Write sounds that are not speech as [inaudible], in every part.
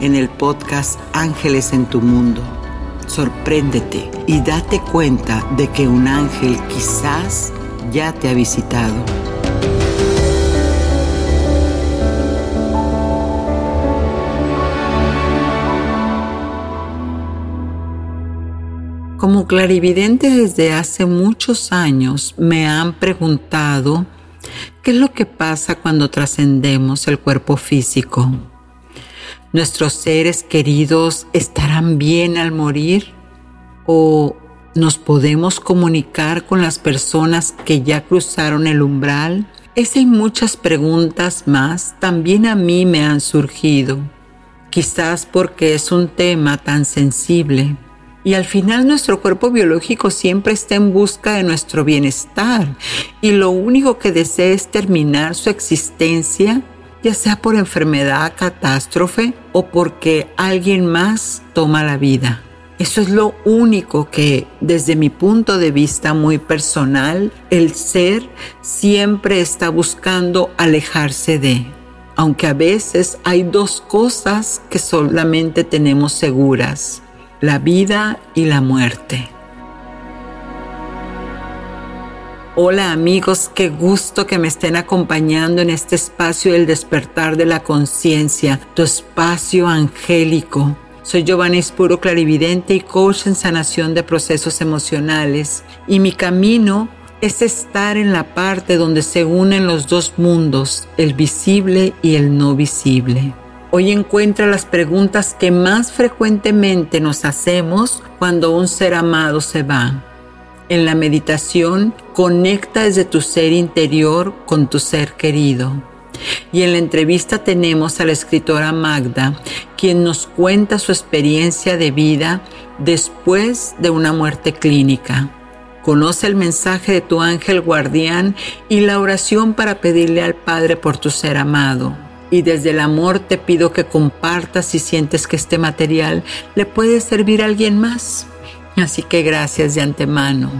en el podcast Ángeles en tu Mundo. Sorpréndete y date cuenta de que un ángel quizás ya te ha visitado. Como clarividente desde hace muchos años me han preguntado qué es lo que pasa cuando trascendemos el cuerpo físico. ¿Nuestros seres queridos estarán bien al morir? ¿O nos podemos comunicar con las personas que ya cruzaron el umbral? Esas y muchas preguntas más también a mí me han surgido, quizás porque es un tema tan sensible. Y al final nuestro cuerpo biológico siempre está en busca de nuestro bienestar y lo único que desea es terminar su existencia ya sea por enfermedad, catástrofe o porque alguien más toma la vida. Eso es lo único que desde mi punto de vista muy personal, el ser siempre está buscando alejarse de. Aunque a veces hay dos cosas que solamente tenemos seguras, la vida y la muerte. Hola amigos, qué gusto que me estén acompañando en este espacio del despertar de la conciencia, tu espacio angélico. Soy Giovanni Puro Clarividente y coach en sanación de procesos emocionales y mi camino es estar en la parte donde se unen los dos mundos, el visible y el no visible. Hoy encuentra las preguntas que más frecuentemente nos hacemos cuando un ser amado se va. En la meditación, conecta desde tu ser interior con tu ser querido. Y en la entrevista tenemos a la escritora Magda, quien nos cuenta su experiencia de vida después de una muerte clínica. Conoce el mensaje de tu ángel guardián y la oración para pedirle al Padre por tu ser amado. Y desde el amor te pido que compartas si sientes que este material le puede servir a alguien más. Así que gracias de antemano.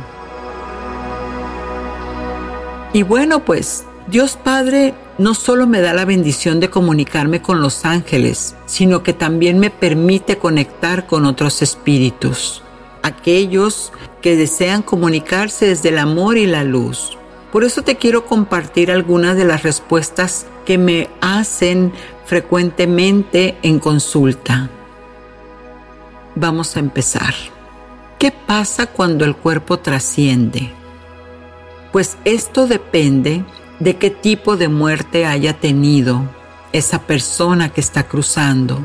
Y bueno, pues Dios Padre no solo me da la bendición de comunicarme con los ángeles, sino que también me permite conectar con otros espíritus, aquellos que desean comunicarse desde el amor y la luz. Por eso te quiero compartir algunas de las respuestas que me hacen frecuentemente en consulta. Vamos a empezar. ¿Qué pasa cuando el cuerpo trasciende? Pues esto depende de qué tipo de muerte haya tenido esa persona que está cruzando.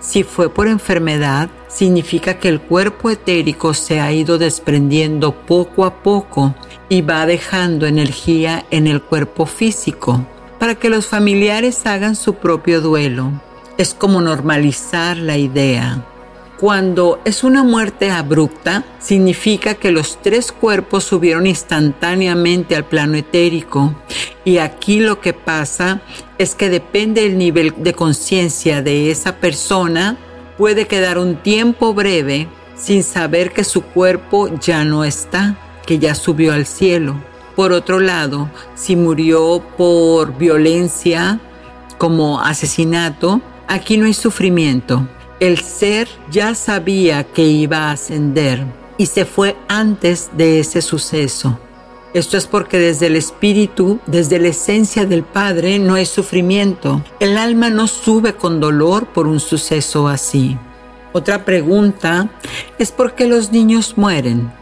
Si fue por enfermedad, significa que el cuerpo etérico se ha ido desprendiendo poco a poco y va dejando energía en el cuerpo físico para que los familiares hagan su propio duelo. Es como normalizar la idea. Cuando es una muerte abrupta, significa que los tres cuerpos subieron instantáneamente al plano etérico. Y aquí lo que pasa es que depende del nivel de conciencia de esa persona, puede quedar un tiempo breve sin saber que su cuerpo ya no está, que ya subió al cielo. Por otro lado, si murió por violencia como asesinato, aquí no hay sufrimiento. El ser ya sabía que iba a ascender y se fue antes de ese suceso. Esto es porque desde el espíritu, desde la esencia del Padre, no hay sufrimiento. El alma no sube con dolor por un suceso así. Otra pregunta es por qué los niños mueren.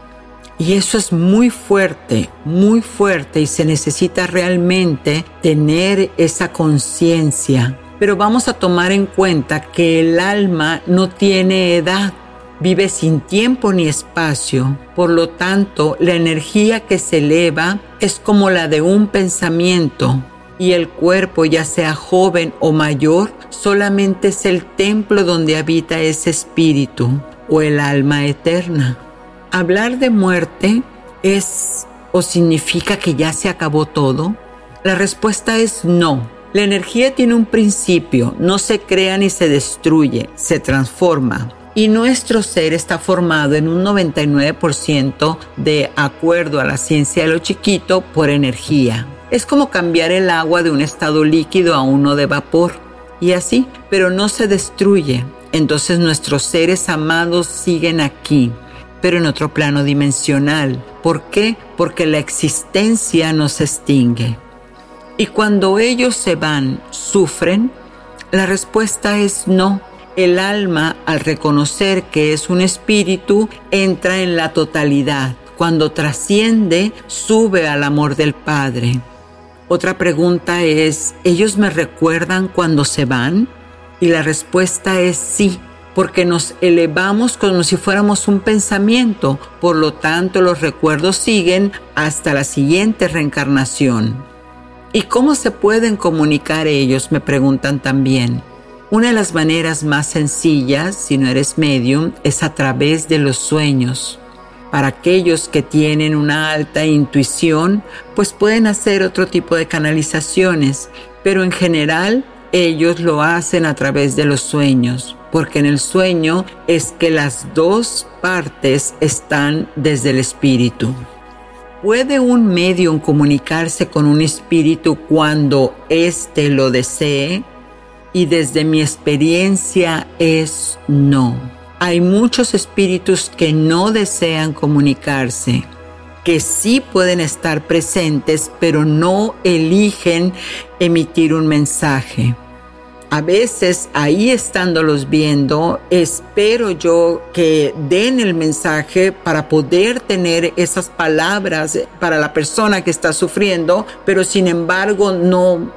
Y eso es muy fuerte, muy fuerte y se necesita realmente tener esa conciencia. Pero vamos a tomar en cuenta que el alma no tiene edad vive sin tiempo ni espacio, por lo tanto la energía que se eleva es como la de un pensamiento y el cuerpo, ya sea joven o mayor, solamente es el templo donde habita ese espíritu o el alma eterna. Hablar de muerte es o significa que ya se acabó todo? La respuesta es no. La energía tiene un principio, no se crea ni se destruye, se transforma y nuestro ser está formado en un 99% de acuerdo a la ciencia de lo chiquito por energía. Es como cambiar el agua de un estado líquido a uno de vapor y así, pero no se destruye. Entonces nuestros seres amados siguen aquí, pero en otro plano dimensional. ¿Por qué? Porque la existencia no se extingue. Y cuando ellos se van, ¿sufren? La respuesta es no el alma, al reconocer que es un espíritu, entra en la totalidad. Cuando trasciende, sube al amor del Padre. Otra pregunta es, ¿ellos me recuerdan cuando se van? Y la respuesta es sí, porque nos elevamos como si fuéramos un pensamiento, por lo tanto los recuerdos siguen hasta la siguiente reencarnación. ¿Y cómo se pueden comunicar ellos? Me preguntan también. Una de las maneras más sencillas, si no eres medium, es a través de los sueños. Para aquellos que tienen una alta intuición, pues pueden hacer otro tipo de canalizaciones, pero en general ellos lo hacen a través de los sueños, porque en el sueño es que las dos partes están desde el espíritu. ¿Puede un medium comunicarse con un espíritu cuando éste lo desee? y desde mi experiencia es no. Hay muchos espíritus que no desean comunicarse, que sí pueden estar presentes, pero no eligen emitir un mensaje. A veces ahí estándolos viendo, espero yo que den el mensaje para poder tener esas palabras para la persona que está sufriendo, pero sin embargo no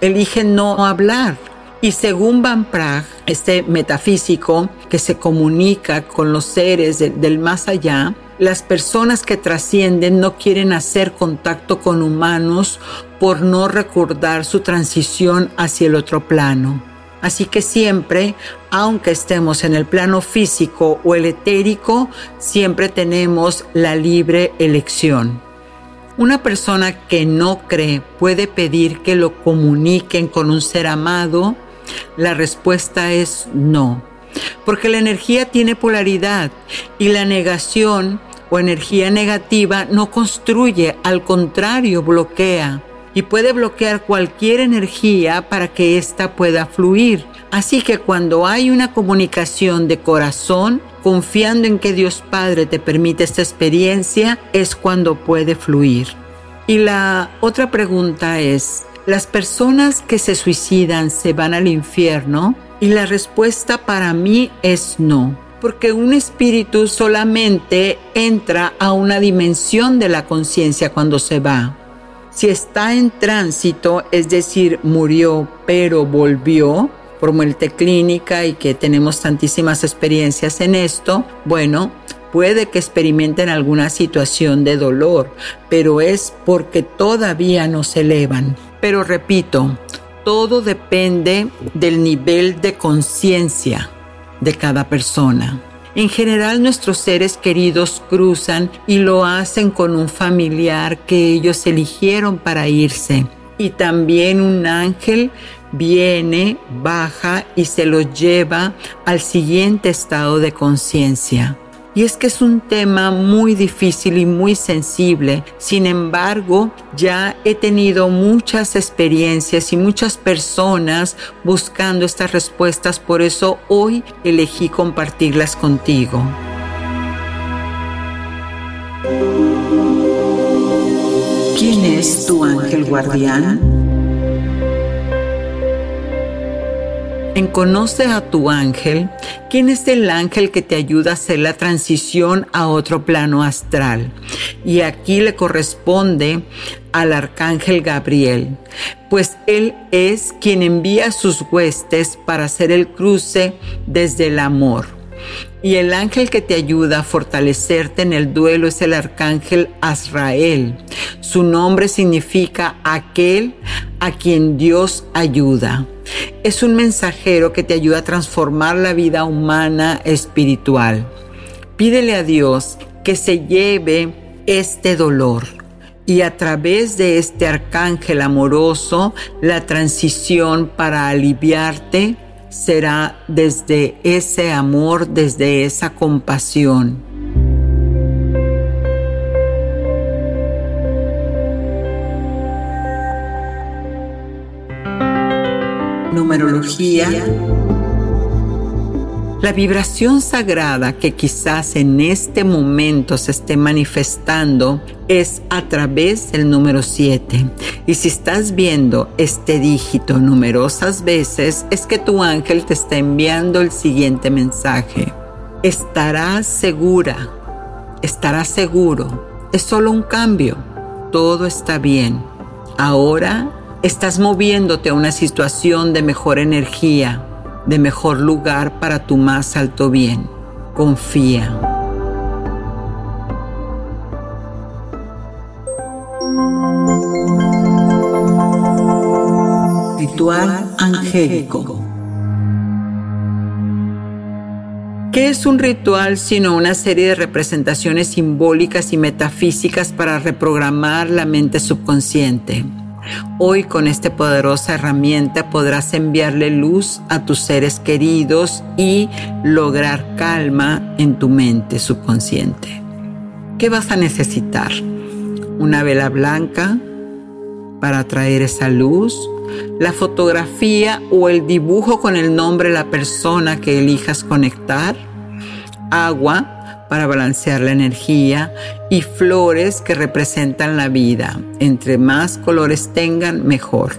eligen no hablar. Y según Van Praag, este metafísico que se comunica con los seres del más allá, las personas que trascienden no quieren hacer contacto con humanos por no recordar su transición hacia el otro plano. Así que siempre, aunque estemos en el plano físico o el etérico, siempre tenemos la libre elección. Una persona que no cree puede pedir que lo comuniquen con un ser amado la respuesta es no, porque la energía tiene polaridad y la negación o energía negativa no construye, al contrario, bloquea y puede bloquear cualquier energía para que ésta pueda fluir. Así que cuando hay una comunicación de corazón, confiando en que Dios Padre te permite esta experiencia, es cuando puede fluir. Y la otra pregunta es, ¿Las personas que se suicidan se van al infierno? Y la respuesta para mí es no, porque un espíritu solamente entra a una dimensión de la conciencia cuando se va. Si está en tránsito, es decir, murió pero volvió, por muerte clínica y que tenemos tantísimas experiencias en esto, bueno, puede que experimenten alguna situación de dolor, pero es porque todavía no se elevan. Pero repito, todo depende del nivel de conciencia de cada persona. En general nuestros seres queridos cruzan y lo hacen con un familiar que ellos eligieron para irse. Y también un ángel viene, baja y se los lleva al siguiente estado de conciencia. Y es que es un tema muy difícil y muy sensible. Sin embargo, ya he tenido muchas experiencias y muchas personas buscando estas respuestas. Por eso hoy elegí compartirlas contigo. ¿Quién es tu ángel guardián? En Conoce a tu ángel, ¿quién es el ángel que te ayuda a hacer la transición a otro plano astral? Y aquí le corresponde al arcángel Gabriel, pues él es quien envía sus huestes para hacer el cruce desde el amor. Y el ángel que te ayuda a fortalecerte en el duelo es el arcángel Azrael. Su nombre significa aquel a quien Dios ayuda. Es un mensajero que te ayuda a transformar la vida humana espiritual. Pídele a Dios que se lleve este dolor y a través de este arcángel amoroso la transición para aliviarte será desde ese amor, desde esa compasión. Numerología. La vibración sagrada que quizás en este momento se esté manifestando es a través del número 7. Y si estás viendo este dígito numerosas veces, es que tu ángel te está enviando el siguiente mensaje. Estarás segura, estarás seguro. Es solo un cambio. Todo está bien. Ahora estás moviéndote a una situación de mejor energía, de mejor lugar para tu más alto bien. Confía. Ritual angélico. ¿Qué es un ritual sino una serie de representaciones simbólicas y metafísicas para reprogramar la mente subconsciente? Hoy con esta poderosa herramienta podrás enviarle luz a tus seres queridos y lograr calma en tu mente subconsciente. ¿Qué vas a necesitar? Una vela blanca para atraer esa luz, la fotografía o el dibujo con el nombre de la persona que elijas conectar, agua para balancear la energía y flores que representan la vida. Entre más colores tengan, mejor.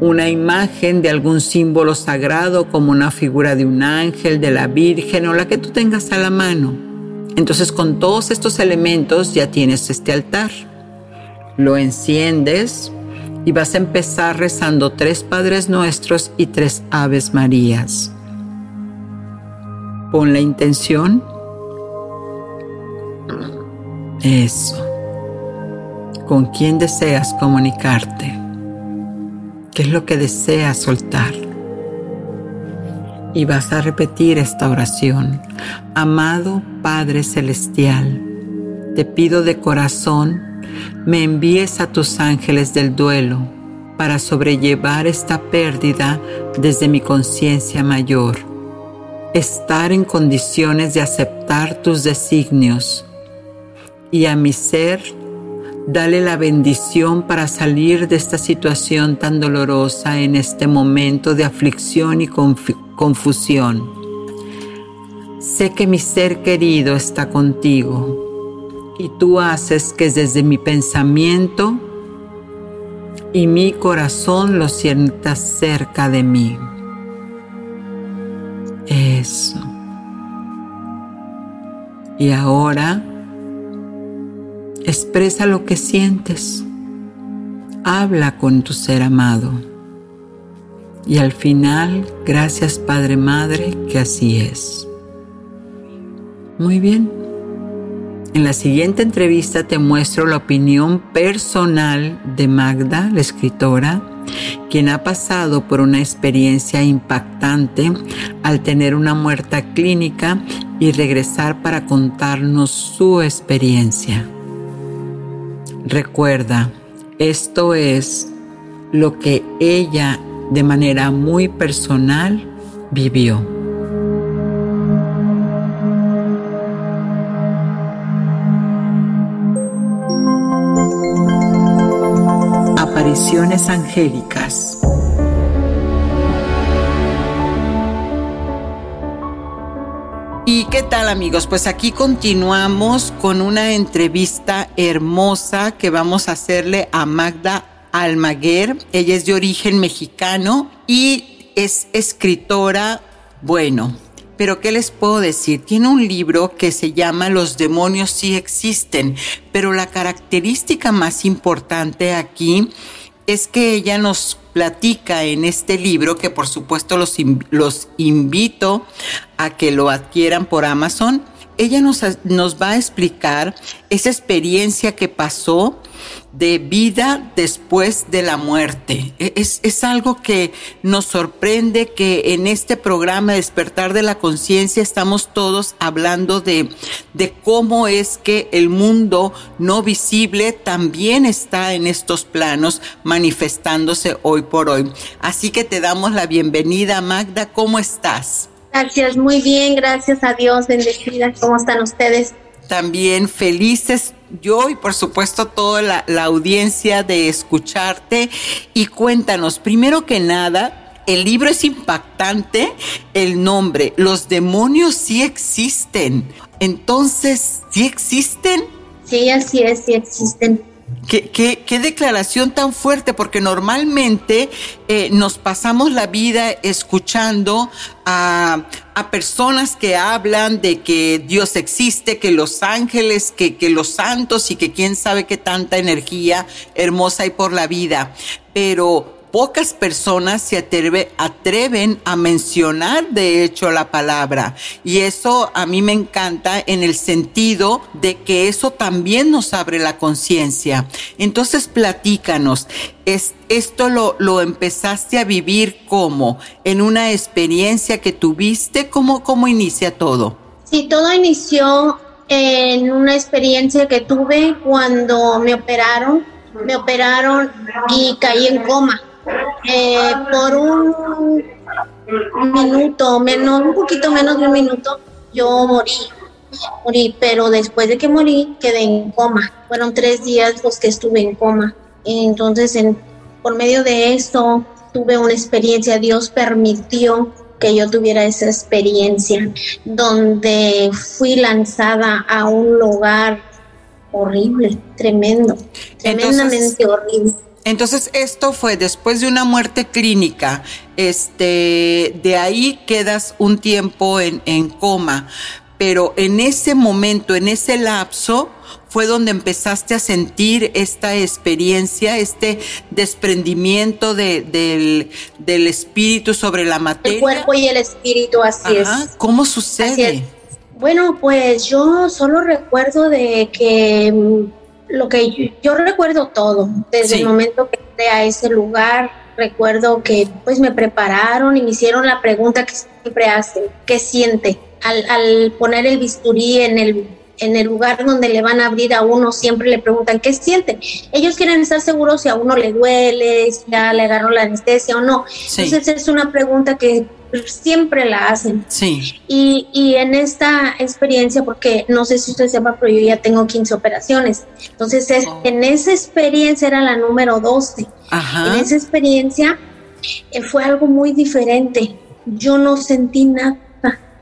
Una imagen de algún símbolo sagrado como una figura de un ángel, de la Virgen o la que tú tengas a la mano. Entonces con todos estos elementos ya tienes este altar. Lo enciendes y vas a empezar rezando tres Padres Nuestros y tres Aves Marías. Pon la intención. Eso. ¿Con quién deseas comunicarte? ¿Qué es lo que deseas soltar? Y vas a repetir esta oración. Amado Padre Celestial, te pido de corazón me envíes a tus ángeles del duelo para sobrellevar esta pérdida desde mi conciencia mayor, estar en condiciones de aceptar tus designios y a mi ser dale la bendición para salir de esta situación tan dolorosa en este momento de aflicción y confusión. Sé que mi ser querido está contigo y tú haces que desde mi pensamiento y mi corazón lo sientas cerca de mí. Eso. Y ahora expresa lo que sientes. Habla con tu ser amado. Y al final, gracias Padre Madre, que así es. Muy bien. En la siguiente entrevista te muestro la opinión personal de Magda, la escritora, quien ha pasado por una experiencia impactante al tener una muerta clínica y regresar para contarnos su experiencia. Recuerda, esto es lo que ella de manera muy personal vivió. Apariciones angélicas. ¿Y qué tal amigos? Pues aquí continuamos con una entrevista hermosa que vamos a hacerle a Magda Almaguer. Ella es de origen mexicano y es escritora, bueno, pero ¿qué les puedo decir? Tiene un libro que se llama Los demonios sí existen, pero la característica más importante aquí es que ella nos platica en este libro, que por supuesto los, los invito a que lo adquieran por Amazon, ella nos, nos va a explicar esa experiencia que pasó de vida después de la muerte. E, es, es algo que nos sorprende que en este programa Despertar de la Conciencia estamos todos hablando de, de cómo es que el mundo no visible también está en estos planos manifestándose hoy por hoy. Así que te damos la bienvenida, Magda. ¿Cómo estás? Gracias, muy bien, gracias a Dios, bendecida. ¿Cómo están ustedes? También felices yo y por supuesto toda la, la audiencia de escucharte. Y cuéntanos, primero que nada, el libro es impactante, el nombre, los demonios sí existen. Entonces, ¿sí existen? Sí, así es, sí existen. ¿Qué, declaración tan fuerte? Porque normalmente eh, nos pasamos la vida escuchando a, a, personas que hablan de que Dios existe, que los ángeles, que, que los santos y que quién sabe qué tanta energía hermosa hay por la vida. Pero pocas personas se atreve, atreven a mencionar de hecho la palabra. Y eso a mí me encanta en el sentido de que eso también nos abre la conciencia. Entonces platícanos, es, esto lo, lo, empezaste a vivir como en una experiencia que tuviste, ¿cómo, cómo inicia todo? Sí, todo inició en una experiencia que tuve cuando me operaron, me operaron y caí en coma eh, por un minuto, menos, un poquito menos de un minuto, yo morí. Morí, pero después de que morí quedé en coma. Fueron tres días los que estuve en coma. Entonces, en, por medio de esto, tuve una experiencia. Dios permitió que yo tuviera esa experiencia, donde fui lanzada a un lugar horrible, tremendo, tremendamente Entonces, horrible entonces esto fue después de una muerte clínica, este, de ahí quedas un tiempo en, en coma, pero en ese momento, en ese lapso, fue donde empezaste a sentir esta experiencia, este desprendimiento de, del, del, espíritu sobre la materia. El cuerpo y el espíritu, así Ajá. es. ¿Cómo sucede? Bueno, pues yo solo recuerdo de que lo que yo, yo recuerdo todo, desde sí. el momento que entré a ese lugar, recuerdo que pues me prepararon y me hicieron la pregunta que siempre hacen, ¿qué siente? Al, al poner el bisturí en el en el lugar donde le van a abrir a uno, siempre le preguntan qué siente. Ellos quieren estar seguros si a uno le duele, si ya le agarró la anestesia o no. Sí. Entonces es una pregunta que siempre la hacen. Sí. Y, y, en esta experiencia, porque no sé si usted sepa, pero yo ya tengo 15 operaciones. Entonces, es, oh. en esa experiencia era la número 12. Ajá. En esa experiencia eh, fue algo muy diferente. Yo no sentí nada.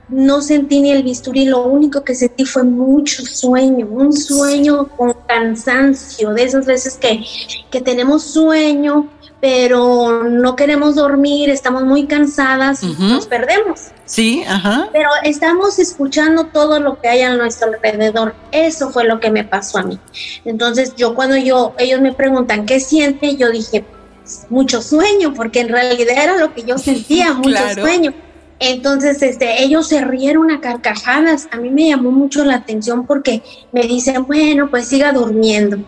No sentí ni el bisturí, lo único que sentí fue mucho sueño, un sueño con cansancio, de esas veces que, que tenemos sueño, pero no queremos dormir, estamos muy cansadas uh -huh. nos perdemos. Sí, ajá. Pero estamos escuchando todo lo que hay a nuestro alrededor. Eso fue lo que me pasó a mí. Entonces, yo cuando yo ellos me preguntan qué siente, yo dije pues, mucho sueño, porque en realidad era lo que yo [laughs] sentía, mucho claro. sueño. Entonces, este, ellos se rieron a carcajadas. A mí me llamó mucho la atención porque me dicen, bueno, pues siga durmiendo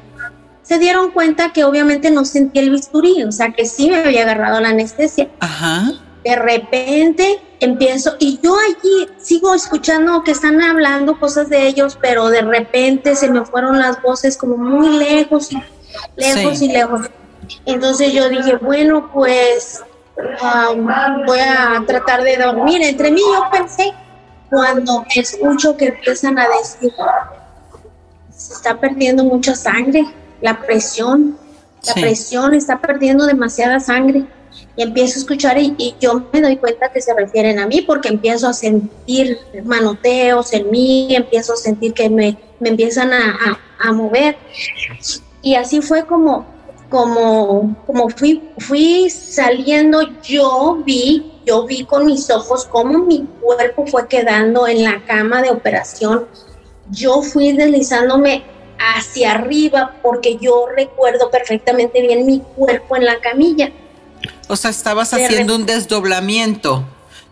se dieron cuenta que obviamente no sentí el bisturí, o sea que sí me había agarrado la anestesia. Ajá. De repente empiezo, y yo allí sigo escuchando que están hablando cosas de ellos, pero de repente se me fueron las voces como muy lejos y lejos sí. y lejos. Entonces yo dije, bueno, pues um, voy a tratar de dormir. Entre mí yo pensé, cuando escucho que empiezan a decir, se está perdiendo mucha sangre, la presión. la presión está perdiendo demasiada sangre. Y empiezo a escuchar y, yo me doy cuenta que se refieren a mí porque empiezo a sentir manoteos en mí, empiezo a sentir que me, me empiezan a, a, mover. Y así fue como, como, como fui, fui saliendo, yo vi, yo vi con mis ojos cómo mi cuerpo fue quedando en la cama de operación. Yo fui deslizándome hacia arriba porque yo recuerdo perfectamente bien mi cuerpo en la camilla. O sea, estabas haciendo un desdoblamiento,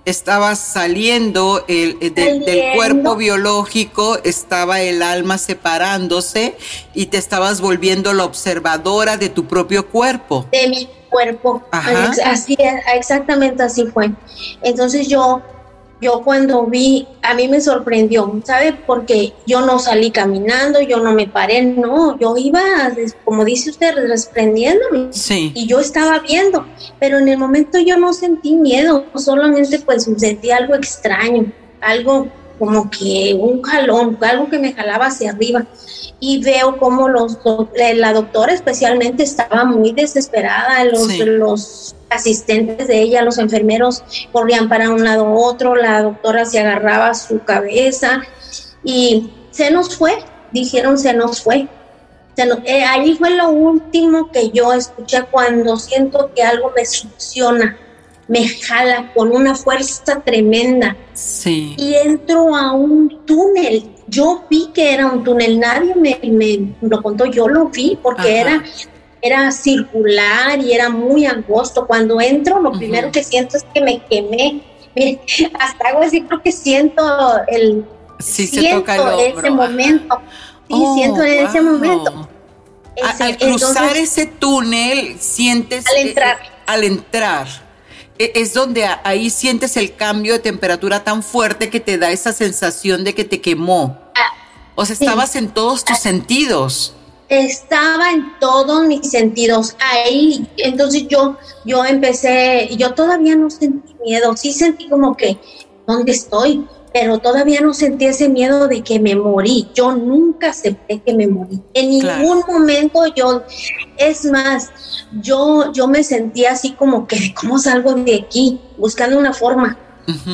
estabas saliendo el, eh, del cuerpo biológico, estaba el alma separándose y te estabas volviendo la observadora de tu propio cuerpo. De mi cuerpo. Así, exactamente así fue. Entonces yo yo cuando vi, a mí me sorprendió, ¿sabe? Porque yo no salí caminando, yo no me paré, no, yo iba, como dice usted, desprendiéndome. Sí. Y yo estaba viendo, pero en el momento yo no sentí miedo, solamente pues sentí algo extraño, algo como que un jalón, algo que me jalaba hacia arriba. Y veo como los, la doctora especialmente estaba muy desesperada, los, los asistentes de ella, los enfermeros corrían para un lado u otro, la doctora se agarraba su cabeza y se nos fue, dijeron se nos fue. Eh, ahí fue lo último que yo escuché cuando siento que algo me succiona, me jala con una fuerza tremenda. Sí. Y entro a un túnel. Yo vi que era un túnel, nadie me, me lo contó, yo lo vi porque era era circular y era muy angosto. Cuando entro, lo primero que siento es que me quemé. [laughs] Mire, hasta hago así, creo que siento el. Sí, se toca el ese momento. Sí, oh, siento en ese momento. al cruzar ese túnel, sientes. Al entrar. Eh, al entrar. E, es donde ahí sientes el cambio de temperatura tan fuerte que te da esa sensación de que te quemó. Ah, o sea, estabas en todos tus ah. sentidos estaba en todos mis sentidos ahí. Entonces yo, yo empecé, yo todavía no sentí miedo, sí sentí como que, ¿dónde estoy? Pero todavía no sentí ese miedo de que me morí. Yo nunca acepté que me morí. En ningún momento yo, es más, yo, yo me sentía así como que, ¿cómo salgo de aquí? Buscando una forma.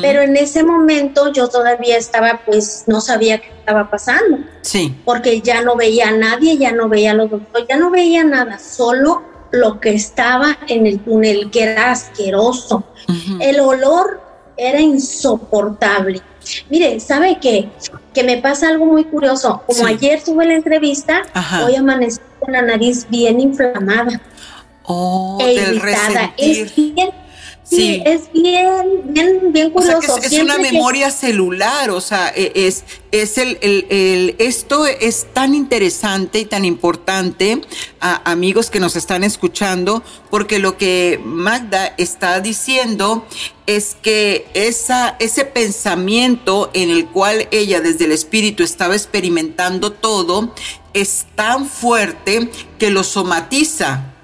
Pero en ese momento yo todavía estaba, pues no sabía qué estaba pasando. Sí. Porque ya no veía a nadie, ya no veía a los doctores, ya no veía nada, solo lo que estaba en el túnel, que era asqueroso. El olor era insoportable. Mire, ¿sabe qué? Que me pasa algo muy curioso. Como ayer tuve la entrevista, hoy amanecí con la nariz bien inflamada. Oh, e del Es bien Sí, es bien, bien, bien curioso. es, una memoria celular, o sea, e, es, es el, el, esto es tan interesante y tan importante, a, amigos que nos están escuchando, porque lo que Magda está diciendo es que esa, ese pensamiento en el cual ella desde el espíritu estaba experimentando todo es tan fuerte que lo somatiza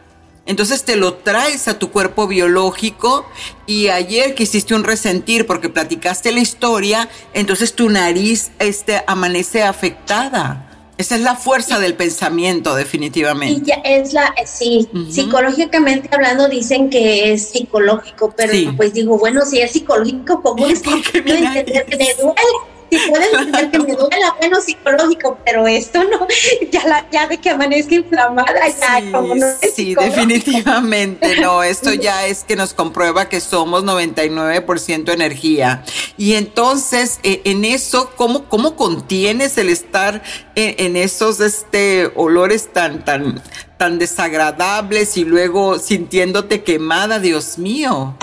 entonces te lo traes a tu cuerpo biológico y ayer que hiciste un resentir porque platicaste la historia, entonces tu nariz este, amanece afectada. Esa es la fuerza del pensamiento, definitivamente. Y ya es la, sí, psicológicamente hablando dicen que es psicológico, pero pues digo, bueno, si es psicológico, ¿cómo [laughs] es que entender que me duele? Si pueden entender que me duela, bueno, psicológico, pero esto no, ya, la, ya de que amanezca inflamada, ya sí, como no Sí, definitivamente, no, esto [laughs] ya es que nos comprueba que somos 99% energía. Y entonces, eh, en eso, ¿cómo, cómo contienes el estar en, esos este, olores tan, tan, tan desagradables y luego sintiéndote quemada, Dios mío?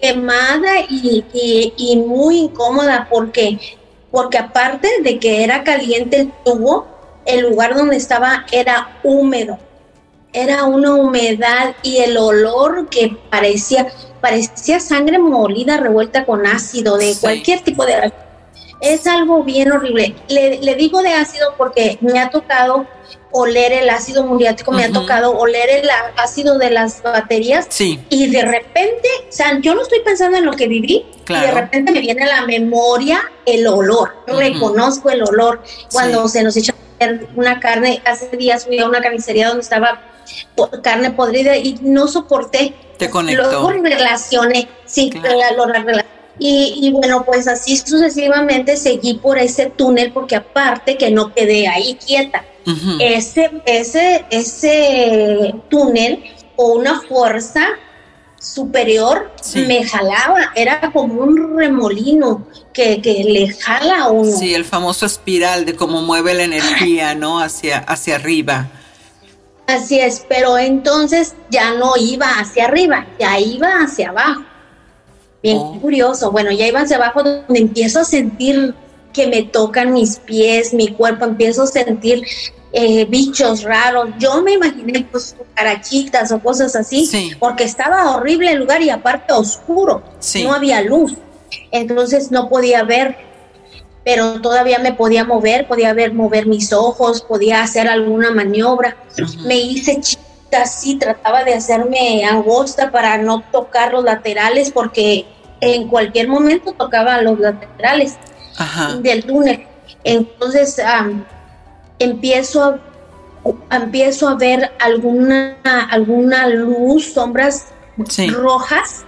quemada y, y, y, muy incómoda porque porque aparte de que era caliente el tubo, el lugar donde estaba era húmedo. Era una humedad y el olor que parecía, parecía sangre molida revuelta con ácido de cualquier tipo de... Es algo bien horrible. Le, le digo de ácido porque me ha tocado oler el ácido muriático, me ha tocado oler el ácido de las baterías. Sí. Y de repente, o sea, yo no estoy pensando en lo que viví, y de repente me viene a la memoria el olor. Reconozco el olor cuando se nos echa una carne. Hace días fui a una carnicería donde estaba carne podrida y no soporté. Te conectó. Luego relacioné, sí, lo relacioné. Y, y, bueno, pues así sucesivamente seguí por ese túnel porque aparte que no quedé ahí quieta. Ese, ese, ese túnel o una fuerza superior me jalaba, era como un remolino que, que, le jala a uno. Sí, el famoso espiral de cómo mueve la energía, ¿no? Hacia, hacia arriba. Así es, pero entonces ya no iba hacia arriba, ya iba hacia abajo. Bien oh. curioso, bueno, ya iba hacia abajo donde empiezo a sentir que me tocan mis pies, mi cuerpo, empiezo a sentir eh, bichos raros. Yo me imaginé pues carachitas o cosas así, porque estaba horrible el lugar y aparte oscuro, no había luz. Entonces no podía ver, pero todavía me podía mover, podía ver mover mis ojos, podía hacer alguna maniobra. Me hice chiquita así, trataba de hacerme angosta para no tocar los laterales porque en cualquier momento tocaba los laterales del túnel. Entonces empiezo a, empiezo a ver alguna, alguna luz, sombras rojas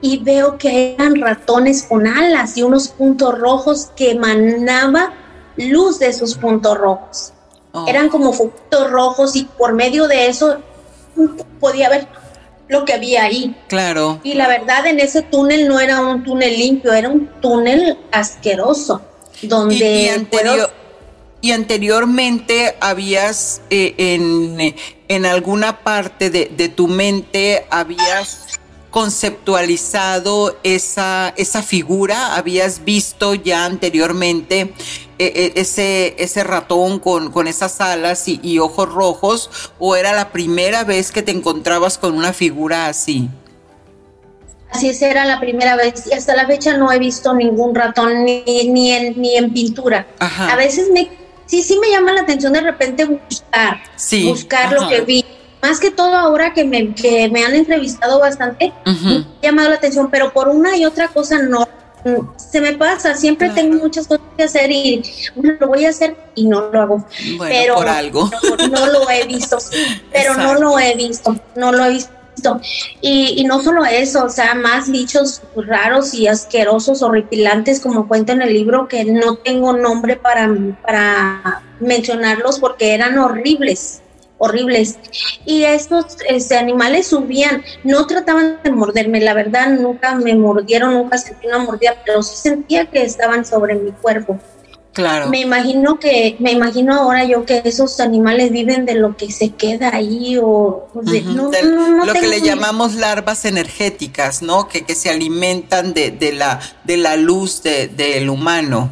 y veo que eran ratones con alas y unos puntos rojos que emanaba luz de esos puntos rojos. Oh. Eran como puntos rojos y por medio de eso podía ver lo que había ahí. Claro. Y la verdad en ese túnel no era un túnel limpio, era un túnel asqueroso donde y anteriormente habías eh, en, en, alguna parte de, de, tu mente, habías conceptualizado esa, esa figura, habías visto ya anteriormente eh, eh, ese, ese ratón con, con esas alas y, y, ojos rojos, o era la primera vez que te encontrabas con una figura así? Así es, era la primera vez y hasta la fecha no he visto ningún ratón ni, ni, en, ni en pintura. A veces me sí, sí me llama la atención de repente buscar, buscar lo que vi. Más que todo ahora que me, que me han entrevistado bastante, me ha llamado la atención, pero por una y otra cosa no. Se me pasa, siempre tengo muchas cosas que hacer y lo voy a hacer y no lo hago. pero por algo. No, lo he visto, [laughs] pero no lo he visto, no lo he visto y, no solo eso, o sea, más bichos raros y asquerosos, horripilantes, como cuento en el libro, que no tengo nombre para, para mencionarlos porque eran horribles horribles. Y estos este, animales subían, no trataban de morderme, la verdad nunca me mordieron, nunca sentí una mordida, pero sí sentía que estaban sobre mi cuerpo. Claro. Me imagino que, me imagino ahora yo que esos animales viven de lo que se queda ahí o, lo que le llamamos larvas energéticas, ¿no? Que, que se alimentan de, de, la, de la luz del humano.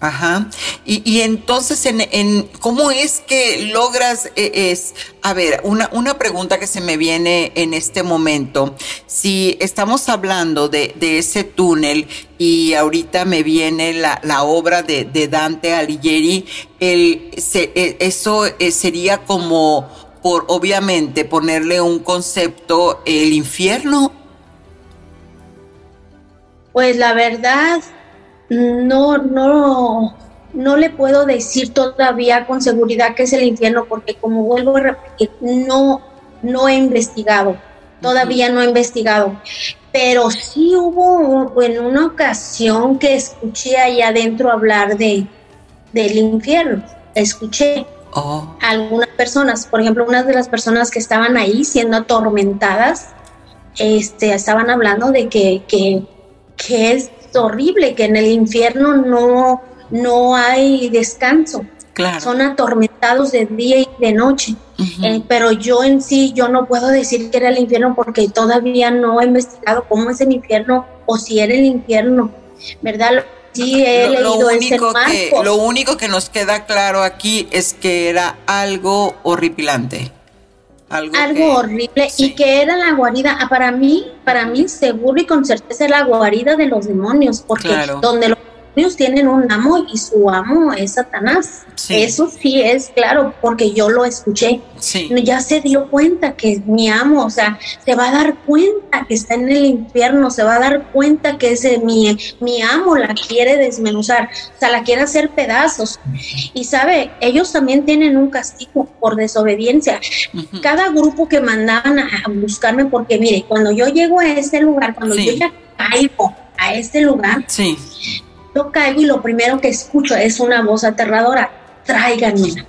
Ajá. Y, y entonces, en, en, ¿cómo es que logras, eh, es, a ver, una, una pregunta que se me viene en este momento, si estamos hablando de, de ese túnel y ahorita me viene la, la obra de, de, Dante Alighieri, el, se, e, eso eh, sería como, por obviamente, ponerle un concepto, el infierno. Pues la verdad, no, no, no le puedo decir todavía con seguridad que es el infierno, porque como vuelvo a repetir, no, no he investigado, todavía no he investigado. Pero sí hubo en una ocasión que escuché allá adentro hablar de del infierno. Escuché oh. algunas personas, por ejemplo, una de las personas que estaban ahí siendo atormentadas, este, estaban hablando de que, que, que es horrible, que en el infierno no, no hay descanso. Son atormentados de día y de noche. Eh, pero yo en sí, yo no puedo decir que era el infierno porque todavía no he investigado cómo es el infierno o si era el infierno, ¿verdad? Sí, he leído ese que, Lo único que nos queda claro aquí es que era algo horripilante. Algo, horrible y que era la guarida, ah, para mí, para mí seguro y con certeza era la guarida de los demonios, porque donde lo demonios tienen un amo y su amo es Satanás. Eso sí es claro, porque yo lo escuché. Ya se dio cuenta que es mi amo, o sea, se va a dar cuenta que está en el infierno, se va a dar cuenta que ese mi, mi amo la quiere desmenuzar, o sea, la quiere hacer pedazos. Y sabe, ellos también tienen un castigo por desobediencia. Cada grupo que mandaban a, buscarme, porque mire, cuando yo llego a ese lugar, cuando yo ya caigo a este lugar, sí. Yo caigo y lo primero que escucho es una voz aterradora tráiganme.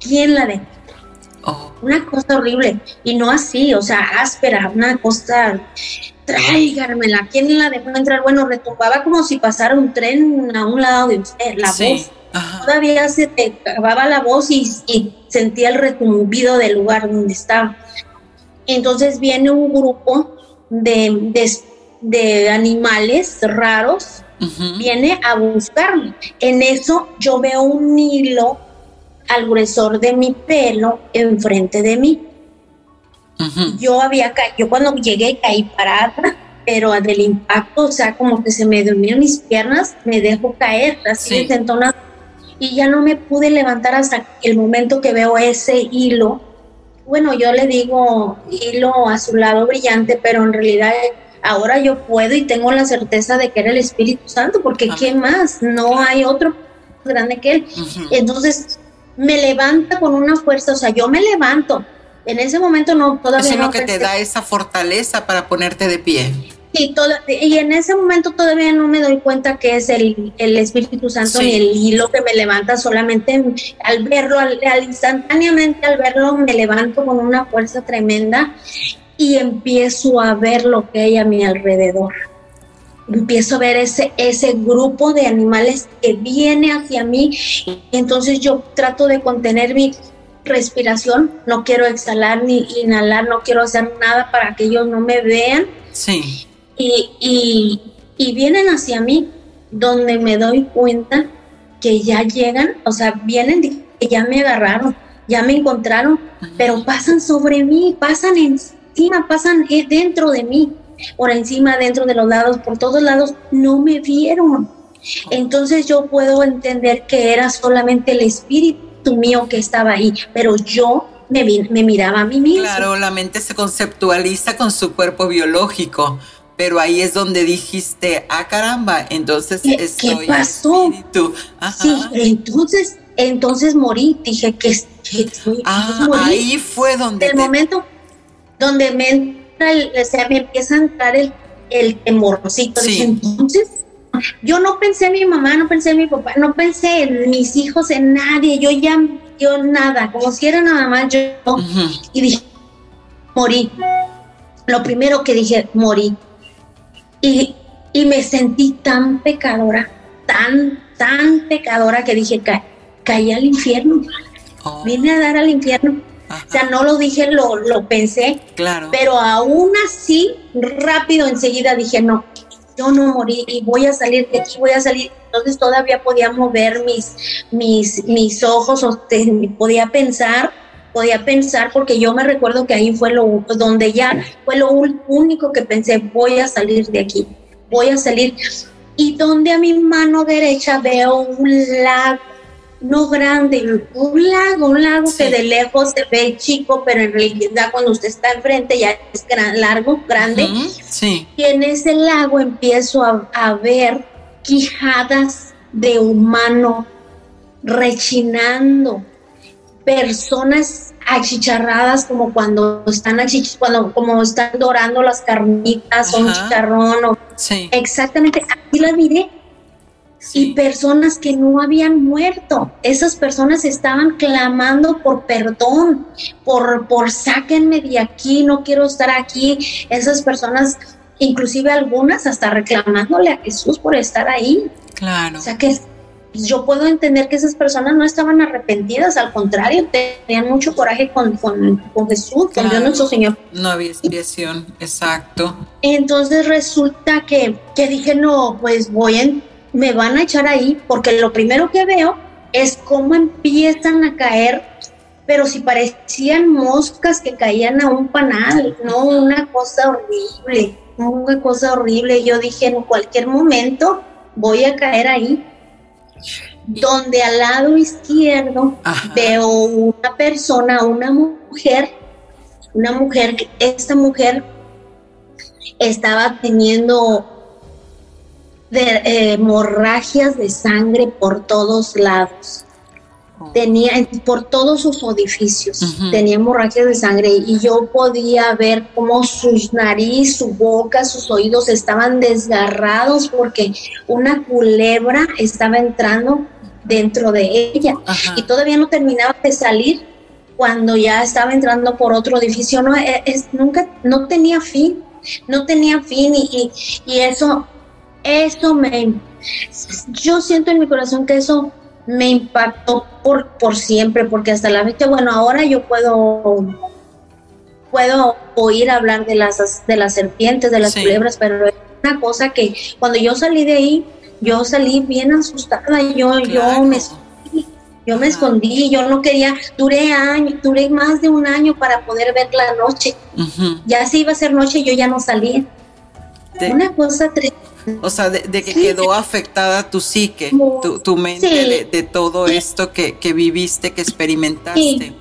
¿Quién la de? Oh. Una cosa horrible. Y no así, o sea, áspera, una cosa. Tráiganmela. ¿Quién la dejó entrar? Bueno, retumbaba como si pasara un tren a un lado de usted, la voz. Todavía se te acababa la voz y, sentía el retumbido del lugar donde estaba. Entonces viene un grupo de, de animales raros viene a buscarme. En eso yo veo un hilo al gruesor de mi pelo enfrente de mí. Yo había yo cuando llegué caí parada, pero del impacto, o sea, como que se me durmieron mis piernas, me dejo caer, así sí. y ya no me pude levantar hasta el momento que veo ese hilo. Bueno, yo le digo hilo a su lado brillante, pero en realidad ahora yo puedo y tengo la certeza de que era el Espíritu Santo, porque ¿qué más? No hay otro grande que Él. Entonces, me levanta con una fuerza, o sea, yo me levanto. En ese momento no, todavía Eso es lo que te da esa fortaleza para ponerte de pie. Sí, todo, y en ese momento todavía no me doy cuenta que es el, el Espíritu Santo ni el hilo que me levanta, solamente al verlo, al, instantáneamente al verlo me levanto con una fuerza tremenda y empiezo a ver lo que hay a mi alrededor. Empiezo a ver ese, ese grupo de animales que viene hacia mí. Y entonces yo trato de contener mi respiración. No quiero exhalar ni inhalar, no quiero hacer nada para que ellos no me vean. Sí. Y, y, y vienen hacia mí, donde me doy cuenta que ya llegan, o sea, vienen que ya me agarraron, ya me encontraron, pero pasan sobre mí, pasan en encima, pasan eh, dentro de mí, por encima, dentro de los lados, por todos lados, no me vieron. Entonces yo puedo entender que era solamente el espíritu mío que estaba ahí, pero yo me, me miraba a mí mismo. Claro, la mente se conceptualiza con su cuerpo biológico, pero ahí es donde dijiste, ah caramba, entonces ¿Qué, ¿qué pasó? Sí, entonces, entonces morí, dije que, ah, ahí fue donde... El momento donde me entra el, o sea, me empieza a entrar el, el temorcito. entonces, yo no pensé en mi mamá, no pensé en mi papá, no pensé en mis hijos, en nadie, yo ya, yo nada, como si era nada más yo, y dije, morí. Lo primero que dije, morí. Y, y me sentí tan pecadora, tan, tan pecadora que dije, caí al infierno. Oh. Vine a dar al infierno. O sea, no lo dije, lo, lo pensé. Claro. Pero aún así, rápido enseguida dije, no, yo no morí y voy a salir de aquí, voy a salir. Entonces todavía podía mover mis, mis, mis ojos, o podía pensar, podía pensar, porque yo me recuerdo que ahí fue lo donde ya fue lo único que pensé, voy a salir de aquí, voy a salir. Y donde a mi mano derecha veo un lago no grande, un lago, un lago que de lejos se ve chico, pero en realidad cuando usted está enfrente ya es gran, largo, grande. sí. Y en ese lago empiezo a, ver quijadas de humano rechinando, personas achicharradas como cuando están cuando como están dorando las carnitas o un chicharrón o sí. exactamente aquí la miré y personas que no habían muerto. Esas personas estaban clamando por perdón, por, por sáquenme de aquí, no quiero estar aquí. Esas personas, inclusive algunas, hasta reclamándole a Jesús por estar ahí. Claro. O sea que yo puedo entender que esas personas no estaban arrepentidas, al contrario, tenían mucho coraje con, con, Jesús, con Dios nuestro Señor. No había expiación, exacto. Entonces resulta que, que dije, no, pues voy en me van a echar ahí porque lo primero que veo es cómo empiezan a caer, pero si parecían moscas que caían a un panal, no una cosa horrible, una cosa horrible. Yo dije, en cualquier momento voy a caer ahí, donde al lado izquierdo veo una persona, una mujer, una mujer, esta mujer estaba teniendo de, eh, hemorragias de sangre por todos lados. Oh. Tenía por todos sus orificios, tenía hemorragias de sangre y yo podía ver cómo su nariz, su boca, sus oídos estaban desgarrados porque una culebra estaba entrando dentro de ella y todavía no terminaba de salir cuando ya estaba entrando por otro edificio. No, e, es, nunca, no tenía fin, no tenía fin y, y eso eso me, yo siento en mi corazón que eso me impactó por, por siempre, porque hasta la fecha, bueno, ahora yo puedo, puedo oír hablar de las, de las serpientes, de las culebras, pero es una cosa que cuando yo salí de ahí, yo salí bien asustada, yo, yo me yo me escondí, yo no quería, duré años, duré más de un año para poder ver la noche. Ya si iba a ser noche, yo ya no salía. Una cosa triste o sea, de, que quedó afectada tu psique, tu, mente de, todo esto que, viviste, que experimentaste.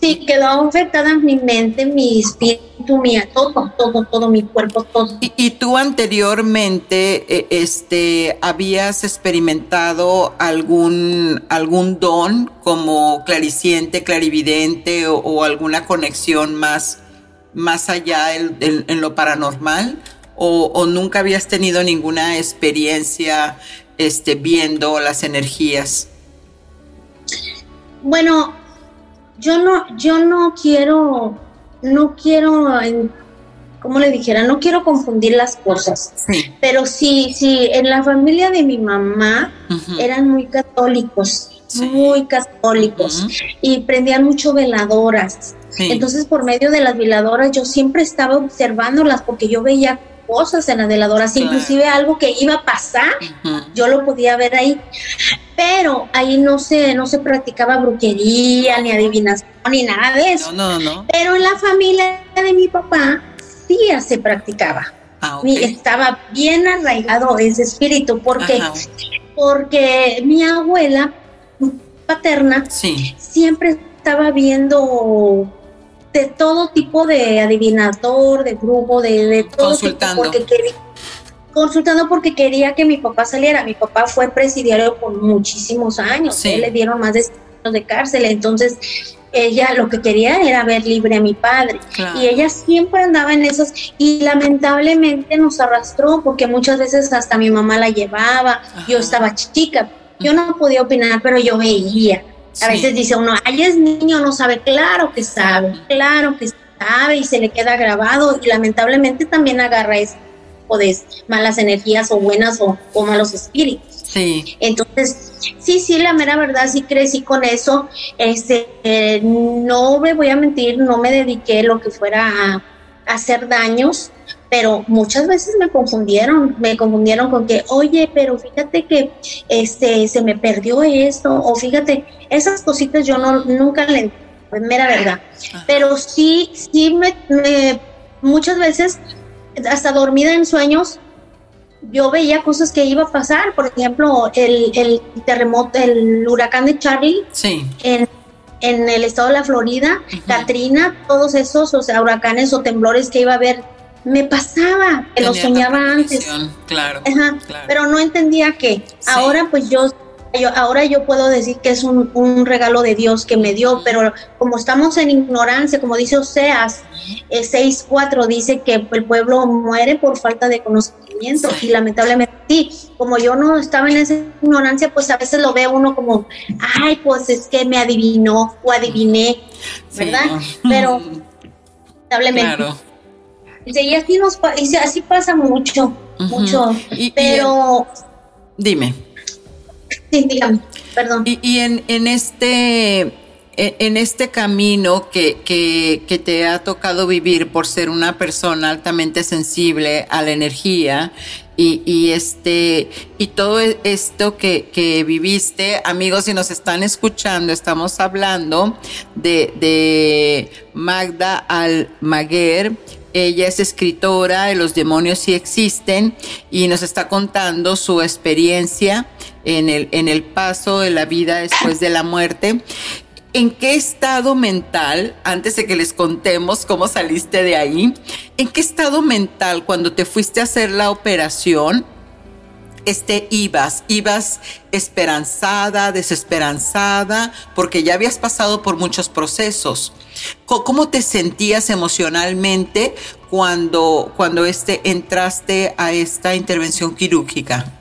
Sí. quedó afectada mi mente, mi espíritu, mi, todo, todo, todo, mi cuerpo, todo. ¿Y, tú anteriormente eh, este, habías experimentado algún, algún don como clariciente, clarividente o, alguna conexión más, más allá en lo paranormal? O, nunca habías tenido ninguna experiencia este, viendo las energías? Bueno, yo no, yo no quiero, no quiero, como le dijera, no quiero confundir las cosas. Pero sí, sí, en la familia de mi mamá eran muy católicos, muy católicos, y prendían mucho veladoras. Entonces, por medio de las veladoras, yo siempre estaba observándolas porque yo veía cosas en veladoras, inclusive algo que iba a pasar, yo lo podía ver ahí. Pero ahí no se, no se practicaba brujería, ni adivinación, ni nada de eso. No, no, Pero en la familia de mi papá sí se practicaba. Ah, estaba bien arraigado ese espíritu, porque, porque mi abuela paterna siempre estaba viendo de todo tipo de adivinador, de grupo, de, de todo. Consultando. porque quería, consultando porque quería que mi papá saliera. Mi papá fue presidiario por muchísimos años. le dieron más de años de cárcel. Entonces, ella lo que quería era ver libre a mi padre. Y ella siempre andaba en esos. Y lamentablemente nos arrastró porque muchas veces hasta mi mamá la llevaba. Yo estaba chica. Yo no podía opinar, pero yo veía a veces dice uno, ay, es niño, no sabe. Claro que sabe, claro que sabe y se le queda grabado y lamentablemente también agarra ese tipo de malas energías o buenas o, malos espíritus. Sí. Entonces, sí, sí, la mera verdad, sí crecí con eso. Este, eh, no me voy a mentir, no me dediqué lo que fuera a hacer daños pero muchas veces me confundieron, me confundieron con que, oye, pero fíjate que este se me perdió esto, o fíjate, esas cositas yo no nunca le pues mera verdad. Pero sí, sí me, muchas veces, hasta dormida en sueños, yo veía cosas que iba a pasar, por ejemplo, el, el terremoto, el huracán de Charlie sí. en, en el estado de la Florida, Katrina, todos esos, o sea, huracanes o temblores que iba a haber me pasaba, que lo soñaba antes. Claro, Pero no entendía que ahora pues yo, yo, ahora yo puedo decir que es un, un, regalo de Dios que me dio, pero como estamos en ignorancia, como dice Oseas eh, 6.4, dice que el pueblo muere por falta de conocimiento y lamentablemente sí, como yo no estaba en esa ignorancia, pues a veces lo ve uno como, ay, pues es que me adivinó o adiviné, ¿verdad? [laughs] Pero lamentablemente... Claro y así, nos, y así pasa mucho, mucho. pero... dime. Sí, dígame, perdón. Y, en, en este en este camino que, que, te ha tocado vivir por ser una persona altamente sensible a la energía y, y este y todo e, esto que, que, viviste, amigos, si nos están escuchando, estamos hablando de, de Magda Almaguer, Ella es escritora de Los demonios sí existen y nos está contando su experiencia en el, en el paso de la vida después de la muerte. ¿En qué estado mental, antes de que les contemos cómo saliste de ahí, en qué estado mental cuando te fuiste a hacer la operación, este ibas, ibas esperanzada, desesperanzada, porque ya habías pasado por muchos procesos. ¿Cómo te sentías emocionalmente cuando, cuando este, entraste a esta intervención quirúrgica?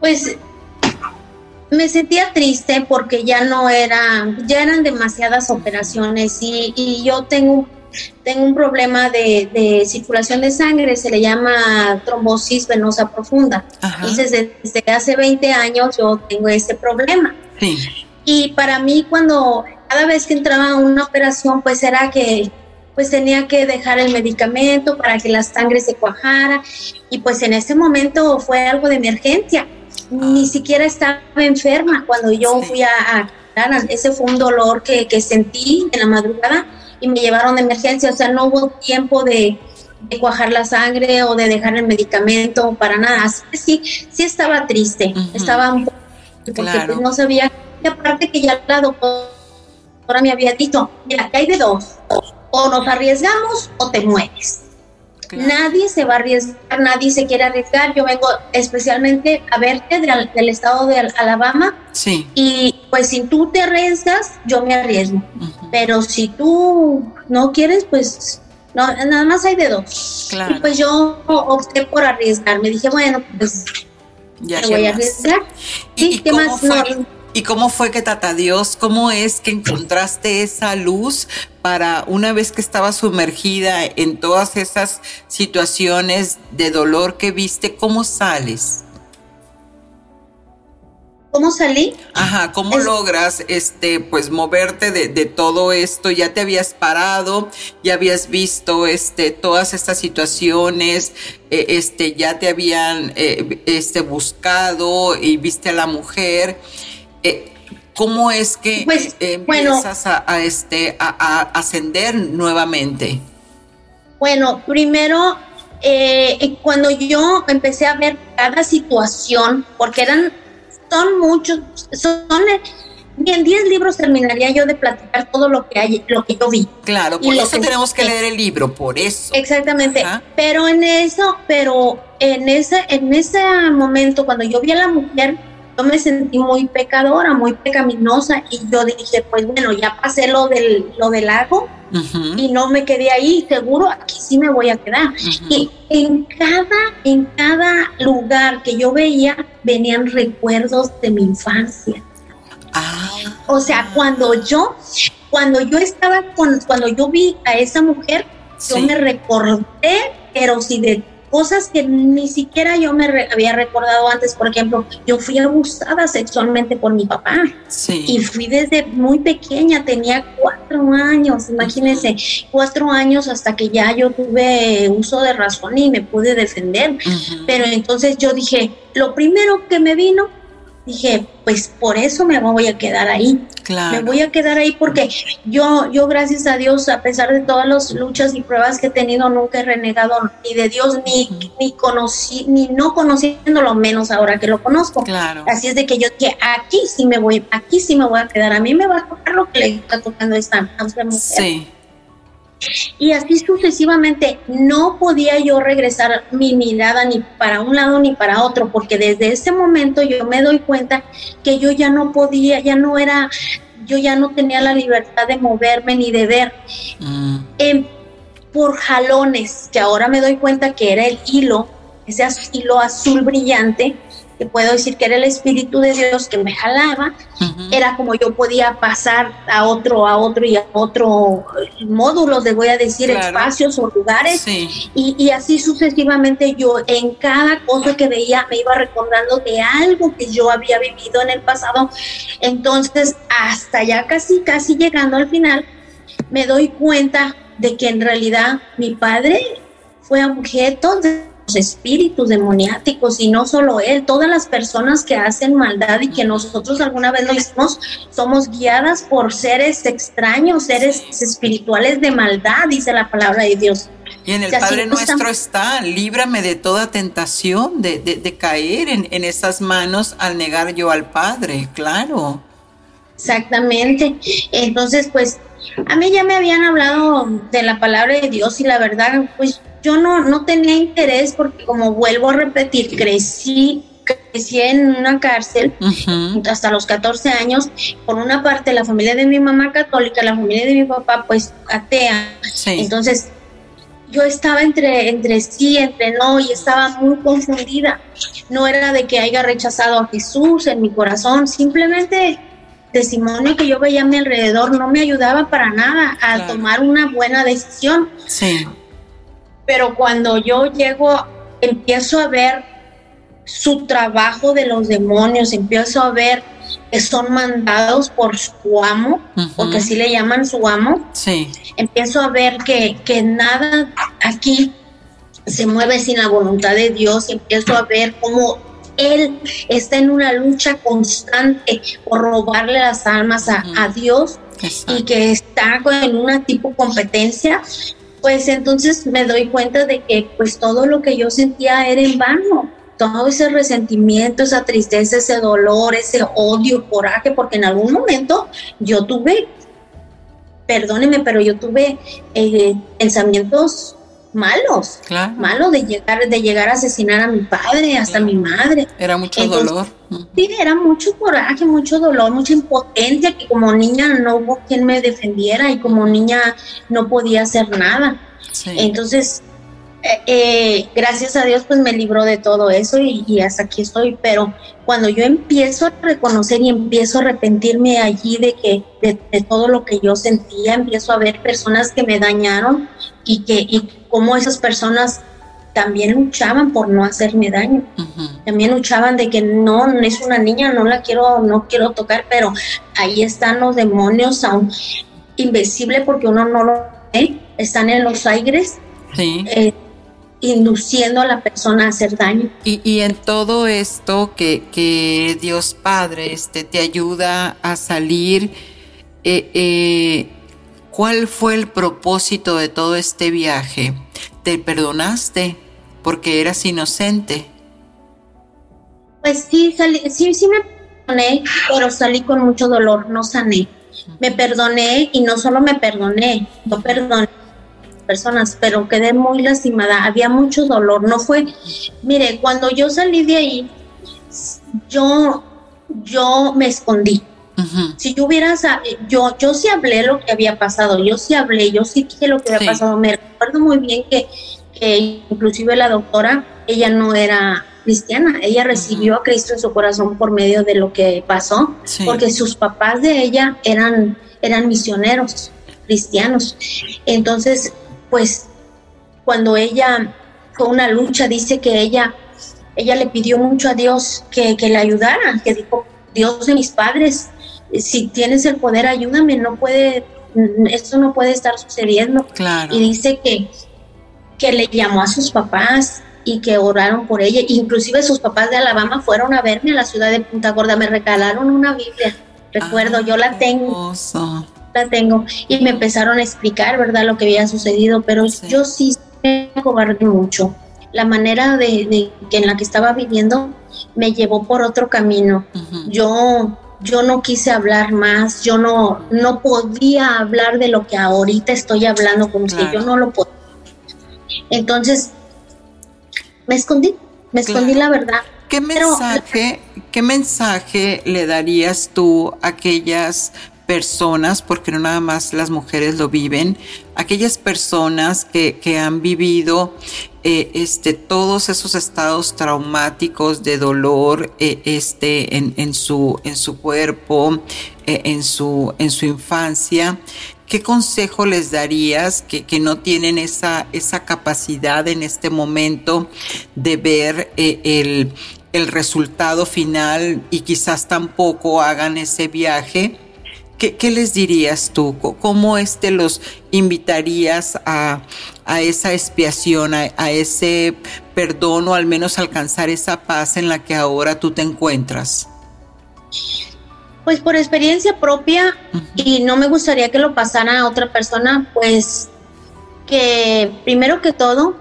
Pues me sentía triste porque ya no era, ya eran demasiadas operaciones y, yo tengo, tengo un problema de, circulación de sangre, se le llama trombosis venosa profunda. Entonces, desde, hace 20 años yo tengo este problema. Y para mí cuando cada vez que entraba a una operación, pues era que pues tenía que dejar el medicamento para que la sangre se cuajara y pues en ese momento fue algo de emergencia ni siquiera estaba enferma cuando yo fui a, a, ese fue un dolor que, sentí en la madrugada y me llevaron de emergencia, o sea, no hubo tiempo de, cuajar la sangre o de dejar el medicamento para nada. Así que sí, sí estaba triste, estaba un poco, porque pues, no sabía, y aparte que ya la doctora me había dicho, mira, que hay de dos, o nos arriesgamos o te mueres. Nadie se va a arriesgar, nadie se quiere arriesgar. Yo vengo especialmente a verte del, estado de Alabama. Sí. Y pues si tú te arriesgas, yo me arriesgo. Pero si tú no quieres, pues no, nada más hay de dos. Y pues yo opté por arriesgar. Me Dije, bueno, pues ya me voy a arriesgar. ¿Y, ¿qué más? ¿Y cómo fue que Tata Dios, cómo es que encontraste esa luz para una vez que estabas sumergida en todas esas situaciones de dolor que viste, cómo sales? ¿Cómo salí? Ajá, ¿cómo logras este pues moverte de, todo esto? Ya te habías parado, ya habías visto este todas estas situaciones, eh, este ya te habían eh, este buscado y viste a la mujer eh, ¿cómo es que pues, eh, empiezas a, este, a, ascender nuevamente? Bueno, primero, eh, cuando yo empecé a ver cada situación, porque eran, son muchos, son, en 10 libros terminaría yo de platicar todo lo que hay, lo que yo vi. Claro, por eso tenemos que leer el libro, por eso. Exactamente. Pero en eso, pero en ese, en ese momento, cuando yo vi a la mujer, yo me sentí muy pecadora, muy pecaminosa y yo dije, pues bueno, ya pasé lo del, lo del lago y no me quedé ahí, seguro aquí sí me voy a quedar. Y en cada, en cada lugar que yo veía venían recuerdos de mi infancia. Ah. O sea, cuando yo, cuando yo estaba con, cuando yo vi a esa mujer, yo me recordé, pero si de cosas que ni siquiera yo me había recordado antes. Por ejemplo, yo fui abusada sexualmente por mi papá. Y fui desde muy pequeña, tenía cuatro años, imagínense, cuatro años hasta que ya yo tuve uso de razón y me pude defender. Pero entonces yo dije, lo primero que me vino dije, pues por eso me voy a quedar ahí. Me voy a quedar ahí porque yo, yo gracias a Dios, a pesar de todas las luchas y pruebas que he tenido, nunca he renegado ni de Dios, ni, ni conocí, ni no conociéndolo menos ahora que lo conozco. Claro. Así es de que yo dije, aquí sí me voy, aquí sí me voy a quedar. A mí me va a tocar lo que le está tocando esta, a mujer. Sí. Y así sucesivamente no podía yo regresar mi mirada ni para un lado ni para otro, porque desde ese momento yo me doy cuenta que yo ya no podía, ya no era, yo ya no tenía la libertad de moverme ni de ver. Mm. por jalones, que ahora me doy cuenta que era el hilo, ese hilo azul brillante, que puedo decir que era el Espíritu de Dios que me jalaba, era como yo podía pasar a otro, a otro y a otro módulos, de voy a decir, espacios o lugares, y, y, así sucesivamente yo en cada cosa que veía me iba recordando de algo que yo había vivido en el pasado, entonces hasta ya casi, casi llegando al final, me doy cuenta de que en realidad mi padre fue objeto de espíritus demoniáticos y no solo él, todas las personas que hacen maldad y que nosotros alguna vez lo hicimos, somos guiadas por seres extraños, seres espirituales de maldad, dice la palabra de Dios. Y en el Padre nuestro está, líbrame de toda tentación, de, de, caer en, en esas manos al negar yo al Padre, claro. Exactamente. Entonces, pues, a mí ya me habían hablado de la palabra de Dios y la verdad, pues yo no, no tenía interés porque como vuelvo a repetir, crecí crecí en una cárcel hasta los 14 años. Por una parte, la familia de mi mamá católica, la familia de mi papá, pues atea. Entonces, yo estaba entre, entre sí, entre no, y estaba muy confundida. No era de que haya rechazado a Jesús en mi corazón, simplemente testimonio que yo veía a mi alrededor no me ayudaba para nada a tomar una buena decisión. Sí. Pero cuando yo llego, empiezo a ver su trabajo de los demonios, empiezo a ver que son mandados por su amo, porque así le llaman su amo. Sí. Empiezo a ver que, que nada aquí se mueve sin la voluntad de Dios, empiezo a ver cómo él está en una lucha constante por robarle las almas a, a Dios y que está en una tipo competencia pues entonces me doy cuenta de que pues todo lo que yo sentía era en vano, todo ese resentimiento, esa tristeza, ese dolor, ese odio, coraje, porque en algún momento yo tuve, perdóneme, pero yo tuve eh, pensamientos malos, malos de llegar, de llegar a asesinar a mi padre, hasta a mi madre. Era mucho dolor. Sí, era mucho coraje, mucho dolor, mucha impotencia, que como niña no hubo quien me defendiera y como niña no podía hacer nada. Entonces, eh, gracias a Dios, pues me libró de todo eso y, hasta aquí estoy. Pero cuando yo empiezo a reconocer y empiezo a arrepentirme allí de que de, de todo lo que yo sentía, empiezo a ver personas que me dañaron y que y cómo esas personas también luchaban por no hacerme daño. También luchaban de que no, es una niña, no la quiero, no quiero tocar, pero ahí están los demonios, aún invisible porque uno no lo ve, están en los aires. Eh, induciendo a la persona a hacer daño. Y, en todo esto que, que, Dios Padre este, te ayuda a salir, eh, eh, ¿Cuál fue el propósito de todo este viaje? ¿Te perdonaste porque eras inocente? Pues sí, sí, sí me perdoné, pero salí con mucho dolor, no sané. Me perdoné y no solo me perdoné, no perdoné personas, pero quedé muy lastimada, había mucho dolor, no fue, mire, cuando yo salí de ahí, yo, yo me escondí, si yo hubiera, yo, yo sí hablé lo que había pasado, yo sí hablé, yo sí dije lo que había pasado. Me recuerdo muy bien que, que, inclusive la doctora, ella no era cristiana, ella recibió a Cristo en su corazón por medio de lo que pasó, porque sus papás de ella eran, eran misioneros cristianos. Entonces, pues, cuando ella fue una lucha, dice que ella, ella le pidió mucho a Dios que, que le ayudara, que dijo, Dios de mis padres, si tienes el poder, ayúdame, no puede, esto no puede estar sucediendo. Claro. Y dice que, que le llamó a sus papás y que oraron por ella. Inclusive sus papás de Alabama fueron a verme a la ciudad de Punta Gorda, me regalaron una Biblia. Recuerdo, yo la tengo. La tengo. Y me empezaron a explicar, ¿verdad?, lo que había sucedido, pero yo sí me cobardé mucho. La manera de, que en la que estaba viviendo me llevó por otro camino. Yo yo no quise hablar más, yo no, no podía hablar de lo que ahorita estoy hablando con usted, yo no lo podía. Entonces, me escondí, me escondí la verdad. ¿Qué mensaje, ¿Qué mensaje le darías tú a aquellas personas, porque no nada más las mujeres lo viven, aquellas personas que, que han vivido eh, este, todos esos estados traumáticos de dolor eh, este, en, en, su, en su cuerpo, eh, en, su, en su infancia, ¿qué consejo les darías que, que, no tienen esa, esa capacidad en este momento de ver el, el resultado final y quizás tampoco hagan ese viaje? ¿Qué, les dirías tú? ¿Cómo este los invitarías a, a esa expiación, a, ese perdón o al menos alcanzar esa paz en la que ahora tú te encuentras? Pues por experiencia propia y no me gustaría que lo pasara a otra persona, pues que primero que todo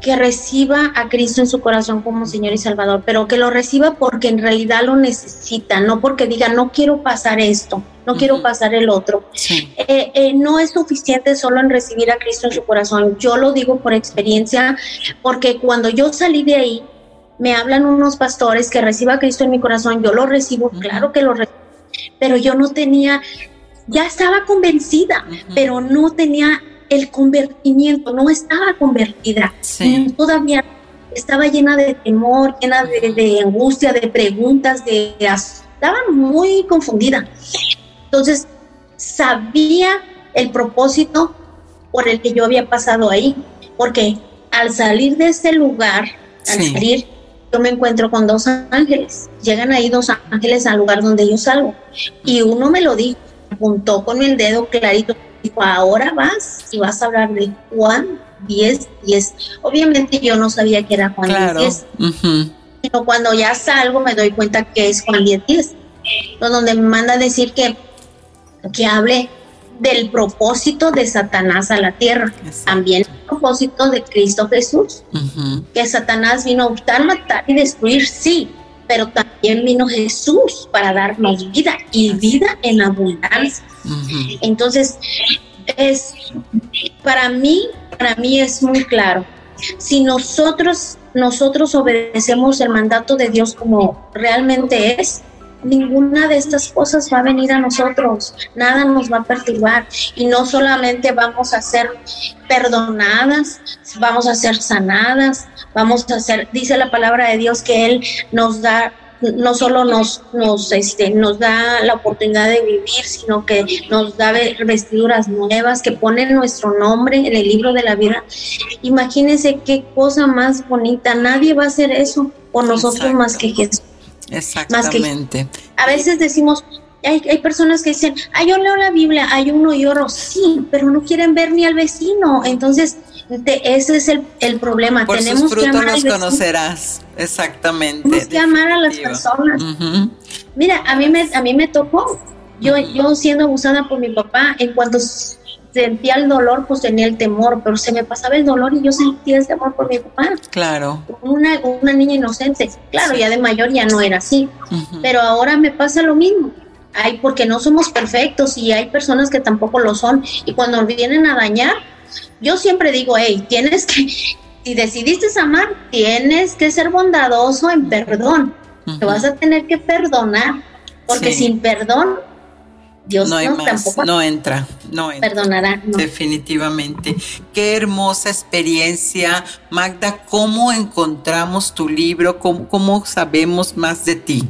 que reciba a Cristo en su corazón como Señor y Salvador, pero que lo reciba porque en realidad lo necesita, no porque diga, no quiero pasar esto, no quiero pasar el otro. Eh, eh, no es suficiente solo en recibir a Cristo en su corazón. Yo lo digo por experiencia, porque cuando yo salí de ahí, me hablan unos pastores que reciba a Cristo en mi corazón, yo lo recibo, claro que lo recibo, pero yo no tenía, ya estaba convencida, pero no tenía el convertimiento, no estaba convertida, todavía estaba llena de temor, llena de, angustia, de preguntas, de estaba muy confundida. Entonces, sabía el propósito por el que yo había pasado ahí, porque al salir de ese lugar, al salir, yo me encuentro con dos ángeles. Llegan ahí dos ángeles al lugar donde yo salgo. Y uno me lo dijo, apuntó con el dedo clarito dijo, ahora vas y vas a hablar de Juan 10, 10. Obviamente yo no sabía que era Juan 10, Pero cuando ya salgo me doy cuenta que es Juan 10, 10. Donde me manda a decir que, que hable del propósito de Satanás a la tierra. También el propósito de Cristo Jesús. Que Satanás vino a optar, matar y destruir, sí, pero también vino Jesús para darnos vida y vida en abundancia. Entonces, es para mí, para mí es muy claro. Si nosotros nosotros obedecemos el mandato de Dios como realmente es, ninguna de estas cosas va a venir a nosotros, nada nos va a perturbar y no solamente vamos a ser perdonadas, vamos a ser sanadas, vamos a ser, dice la palabra de Dios que Él nos da no solo nos, nos, este, nos da la oportunidad de vivir, sino que nos da vestiduras nuevas, que ponen nuestro nombre en el libro de la vida. Imagínense qué cosa más bonita. Nadie va a hacer eso por nosotros más que Jesús. Exactamente. a veces decimos, hay, hay, personas que dicen, ay, yo leo la Biblia, hay uno y oro, sí, pero no quieren ver ni al vecino. Entonces, ese es el, el problema. Por Tenemos sus frutos los conocerás. Exactamente. Tenemos que amar a las personas. Mira, a mí me, a mí me tocó. Yo, yo siendo abusada por mi papá, en cuanto sentía el dolor, pues tenía el temor, pero se me pasaba el dolor y yo sentía ese amor por mi papá. Claro. Una, una niña inocente. Claro, ya de mayor ya no era así. Pero ahora me pasa lo mismo. Hay, porque no somos perfectos y hay personas que tampoco lo son. Y cuando vienen a dañar, yo siempre digo, hey, tienes que, si decidiste amar, tienes que ser bondadoso en perdón. Te vas a tener que perdonar, porque sin perdón, Dios no, tampoco no entra, no entra. Perdonará. Definitivamente. Qué hermosa experiencia, Magda. ¿Cómo encontramos tu libro? ¿Cómo, cómo sabemos más de ti?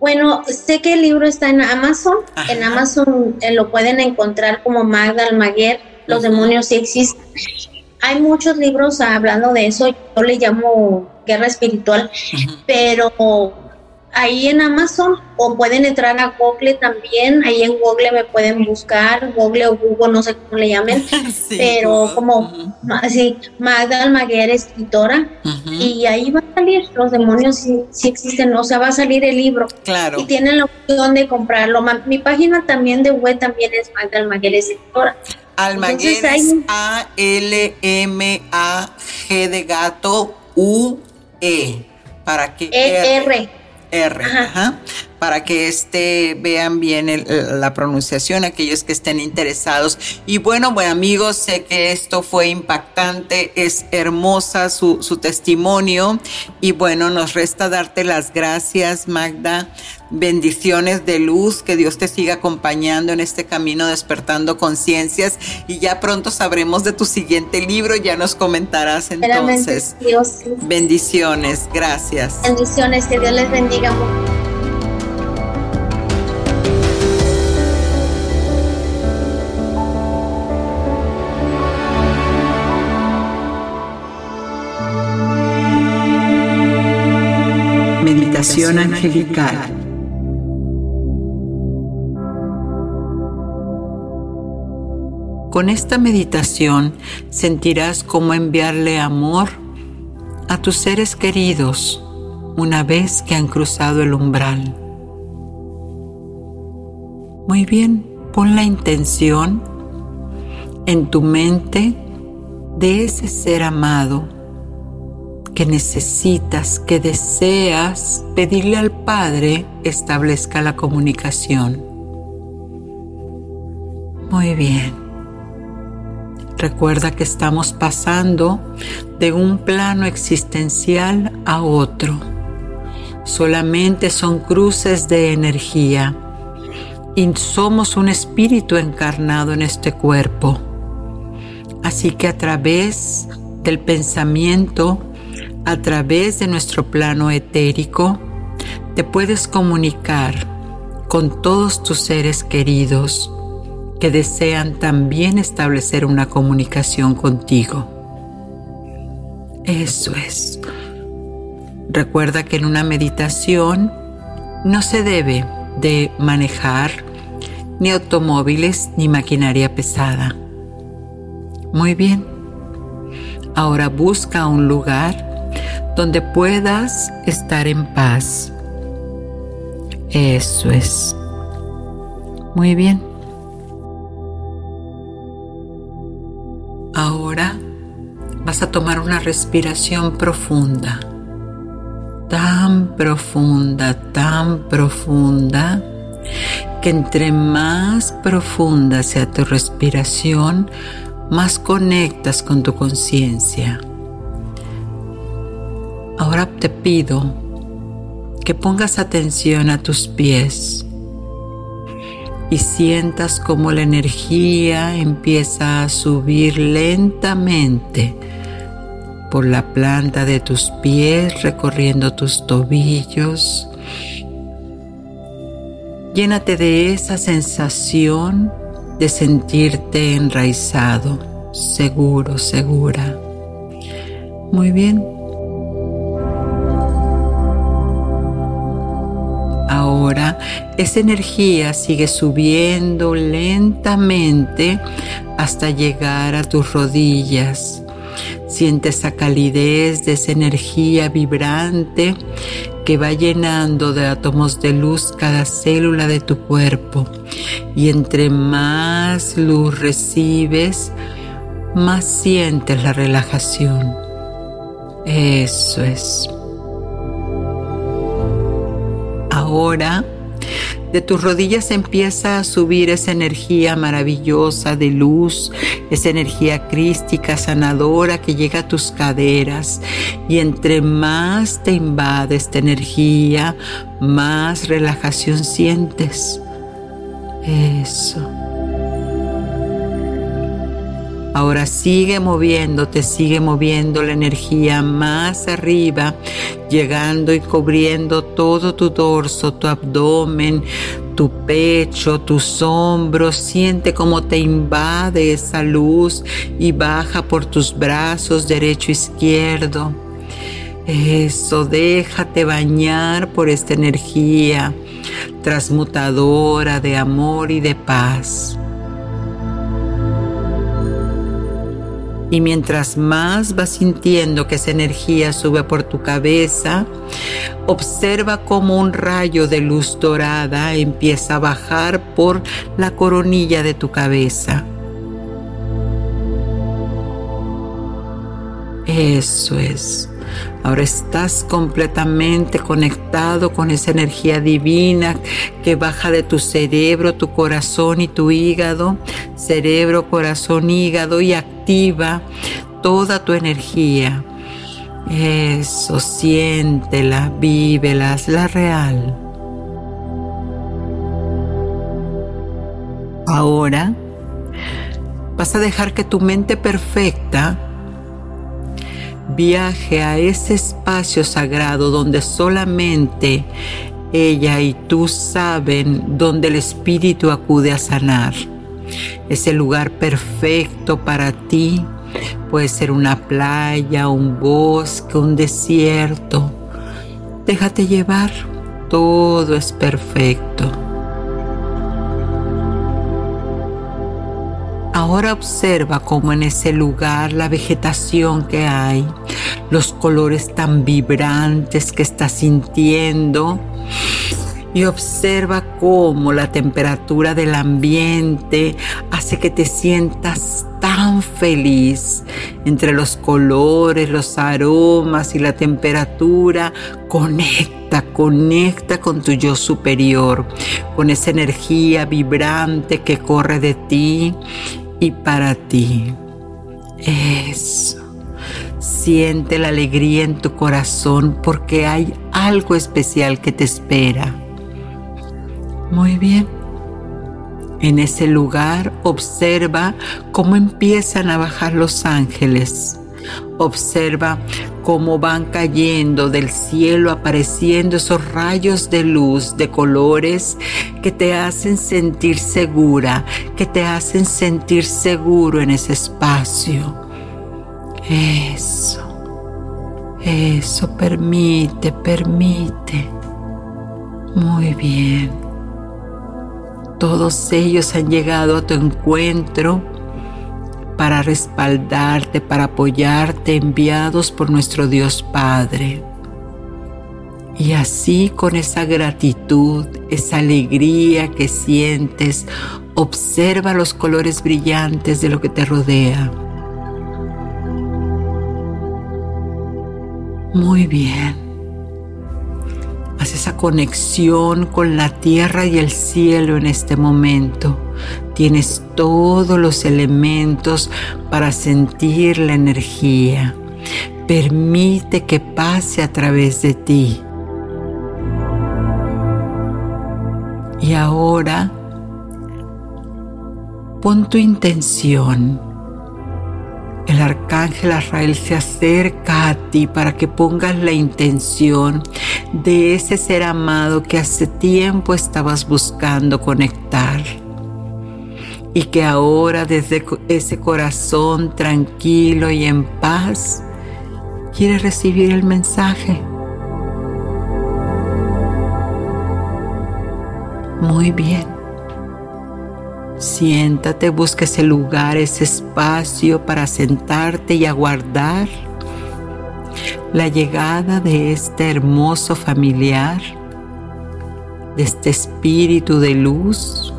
Bueno, sé que el libro está en Amazon. En Amazon eh, lo pueden encontrar como Magda Almaguer los demonios sí existen. Hay muchos libros hablando de eso, yo le llamo guerra espiritual, pero ahí en Amazon o pueden entrar a Google también, ahí en Google me pueden buscar, Google o Google, no sé cómo le llamen, [laughs] pero como así, Magda Almaguer, escritora, y ahí va a salir, los demonios sí, existen, o sea, va a salir el libro. Claro. Y tienen la opción de comprarlo. Mi página también de web también es Magda Almaguer, escritora. Almaguer A-L-M-A-G de gato U-E. Para que E-R. R, ajá. Para que este vean bien la pronunciación, aquellos que estén interesados. Y bueno, bueno amigos, sé que esto fue impactante, es hermosa su, su testimonio y bueno, nos resta darte las gracias, Magda, bendiciones de luz, que Dios te siga acompañando en este camino despertando conciencias y ya pronto sabremos de tu siguiente libro, ya nos comentarás entonces. Dios. Bendiciones, gracias. Bendiciones, que Dios les bendiga. Meditación angelical Con esta meditación sentirás cómo enviarle amor a tus seres queridos una vez que han cruzado el umbral. Muy bien, pon la intención en tu mente de ese ser amado que necesitas, que deseas pedirle al Padre establezca la comunicación. Muy bien. Recuerda que estamos pasando de un plano existencial a otro. Solamente son cruces de energía y somos un espíritu encarnado en este cuerpo. Así que a través del pensamiento a través de nuestro plano etérico, te puedes comunicar con todos tus seres queridos que desean también establecer una comunicación contigo. Eso es. Recuerda que en una meditación no se debe de manejar ni automóviles ni maquinaria pesada. Muy bien. Ahora busca un lugar donde puedas estar en paz. Eso es. Muy bien. Ahora vas a tomar una respiración profunda. Tan profunda, tan profunda, que entre más profunda sea tu respiración, más conectas con tu conciencia. Ahora te pido que pongas atención a tus pies y sientas como la energía empieza a subir lentamente por la planta de tus pies, recorriendo tus tobillos. Llénate de esa sensación de sentirte enraizado, seguro, segura. Muy bien. Esa energía sigue subiendo lentamente hasta llegar a tus rodillas. Siente esa calidez de esa energía vibrante que va llenando de átomos de luz cada célula de tu cuerpo. Y entre más luz recibes, más sientes la relajación. Eso es. ahora de tus rodillas empieza a subir esa energía maravillosa de luz, esa energía crística, sanadora que llega a tus caderas. Y entre más te invade esta energía, más relajación sientes. Eso. Ahora sigue moviéndote, sigue moviendo la energía más arriba, llegando y cubriendo todo tu dorso, tu abdomen, tu pecho, tus hombros. Siente cómo te invade esa luz y baja por tus brazos derecho, izquierdo. Eso, déjate bañar por esta energía transmutadora de amor y de paz. Y mientras más vas sintiendo que esa energía sube por tu cabeza, observa cómo un rayo de luz dorada empieza a bajar por la coronilla de tu cabeza. Eso es. Ahora estás completamente conectado con esa energía divina que baja de tu cerebro, tu corazón y tu hígado. Cerebro, corazón, hígado y activa toda tu energía. Eso, siéntela, vívela, la real. Ahora vas a dejar que tu mente perfecta viaje a ese espacio sagrado donde solamente ella y tú saben donde el Espíritu acude a sanar. Ese lugar perfecto para ti puede ser una playa, un bosque, un desierto. Déjate llevar, todo es perfecto. Ahora observa cómo en ese lugar la vegetación que hay, los colores tan vibrantes que estás sintiendo y observa cómo la temperatura del ambiente hace que te sientas tan feliz entre los colores, los aromas y la temperatura. Conecta, conecta con tu yo superior, con esa energía vibrante que corre de ti y para ti. Eso. Siente la alegría en tu corazón porque hay algo especial que te espera. Muy bien. En ese lugar observa cómo empiezan a bajar los ángeles. Observa cómo van cayendo del cielo, apareciendo esos rayos de luz, de colores que te hacen sentir segura, que te hacen sentir seguro en ese espacio. Eso, eso, permite, permite. Muy bien. Todos ellos han llegado a tu encuentro para respaldarte, para apoyarte, enviados por nuestro Dios Padre. Y así con esa gratitud, esa alegría que sientes, observa los colores brillantes de lo que te rodea. Muy bien esa conexión con la tierra y el cielo en este momento. Tienes todos los elementos para sentir la energía. Permite que pase a través de ti. Y ahora pon tu intención el arcángel Azrael se acerca a ti para que pongas la intención de ese ser amado que hace tiempo estabas buscando conectar y que ahora desde ese corazón tranquilo y en paz quiere recibir el mensaje. Muy bien. Siéntate, busca ese lugar, ese espacio para sentarte y aguardar la llegada de este hermoso familiar, de este espíritu de luz,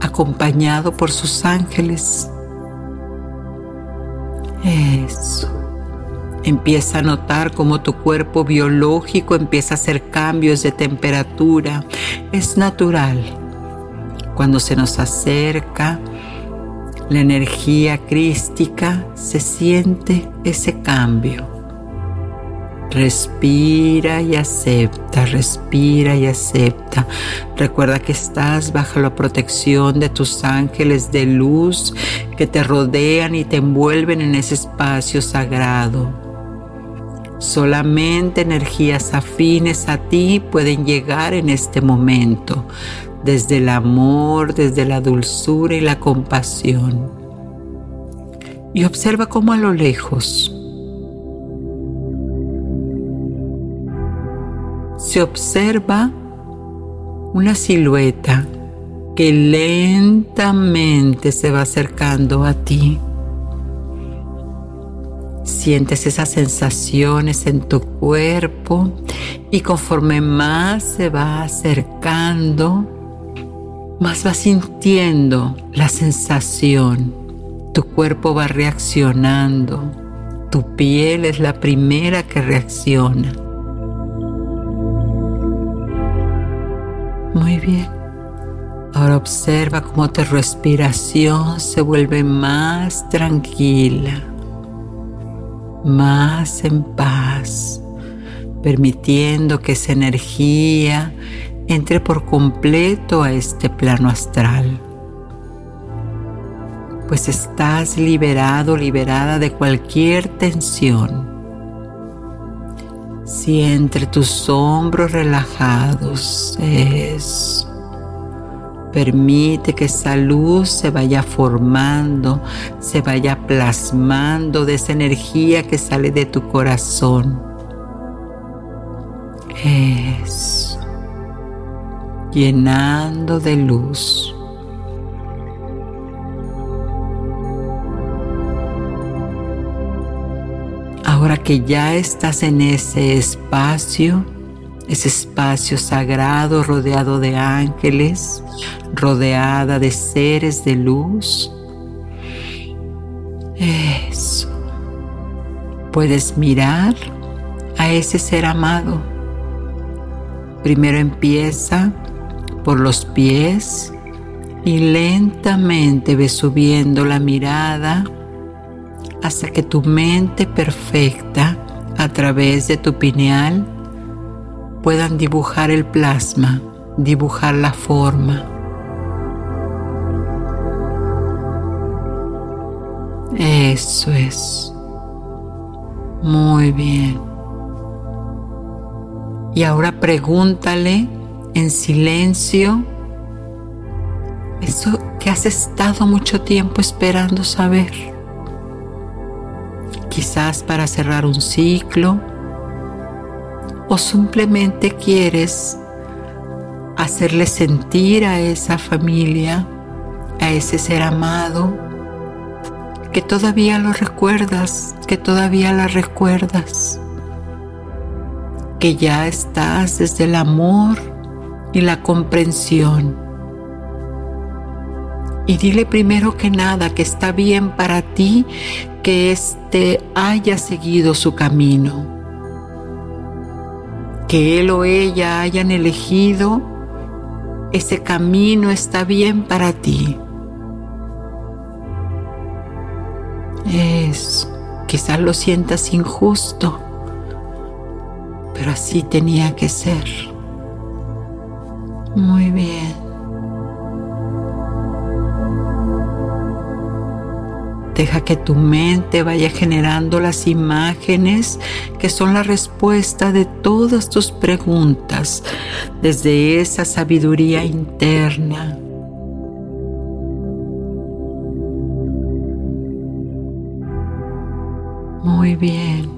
acompañado por sus ángeles. Eso. Empieza a notar cómo tu cuerpo biológico empieza a hacer cambios de temperatura. Es natural cuando se nos acerca la energía crística, se siente ese cambio. Respira y acepta, respira y acepta. Recuerda que estás bajo la protección de tus ángeles de luz que te rodean y te envuelven en ese espacio sagrado. Solamente energías afines a ti pueden llegar en este momento desde el amor, desde la dulzura y la compasión. Y observa cómo a lo lejos se observa una silueta que lentamente se va acercando a ti. Sientes esas sensaciones en tu cuerpo y conforme más se va acercando, más vas sintiendo la sensación. Tu cuerpo va reaccionando. Tu piel es la primera que reacciona. Muy bien. Ahora observa cómo tu respiración se vuelve más tranquila, más en paz, permitiendo que esa energía entre por completo a este plano astral. Pues estás liberado, liberada de cualquier tensión. Si entre tus hombros relajados es Permite que esa luz se vaya formando, se vaya plasmando de esa energía que sale de tu corazón. Eso llenando de luz. Ahora que ya estás en ese espacio, ese espacio sagrado rodeado de ángeles, rodeada de seres de luz, eso. Puedes mirar a ese ser amado. Primero empieza por los pies y lentamente ves subiendo la mirada hasta que tu mente perfecta a través de tu pineal puedan dibujar el plasma, dibujar la forma. Eso es. Muy bien. Y ahora pregúntale en silencio eso que has estado mucho tiempo esperando saber. Quizás para cerrar un ciclo o simplemente quieres hacerle sentir a esa familia, a ese ser amado, que todavía lo recuerdas, que todavía la recuerdas, que ya estás desde el amor y la comprensión. Y dile primero que nada que está bien para ti que éste haya seguido su camino, que él o ella hayan elegido ese camino está bien para ti. Es, quizás lo sientas injusto, pero así tenía que ser. Muy bien. Deja que tu mente vaya generando las imágenes que son la respuesta de todas tus preguntas desde esa sabiduría interna Muy bien.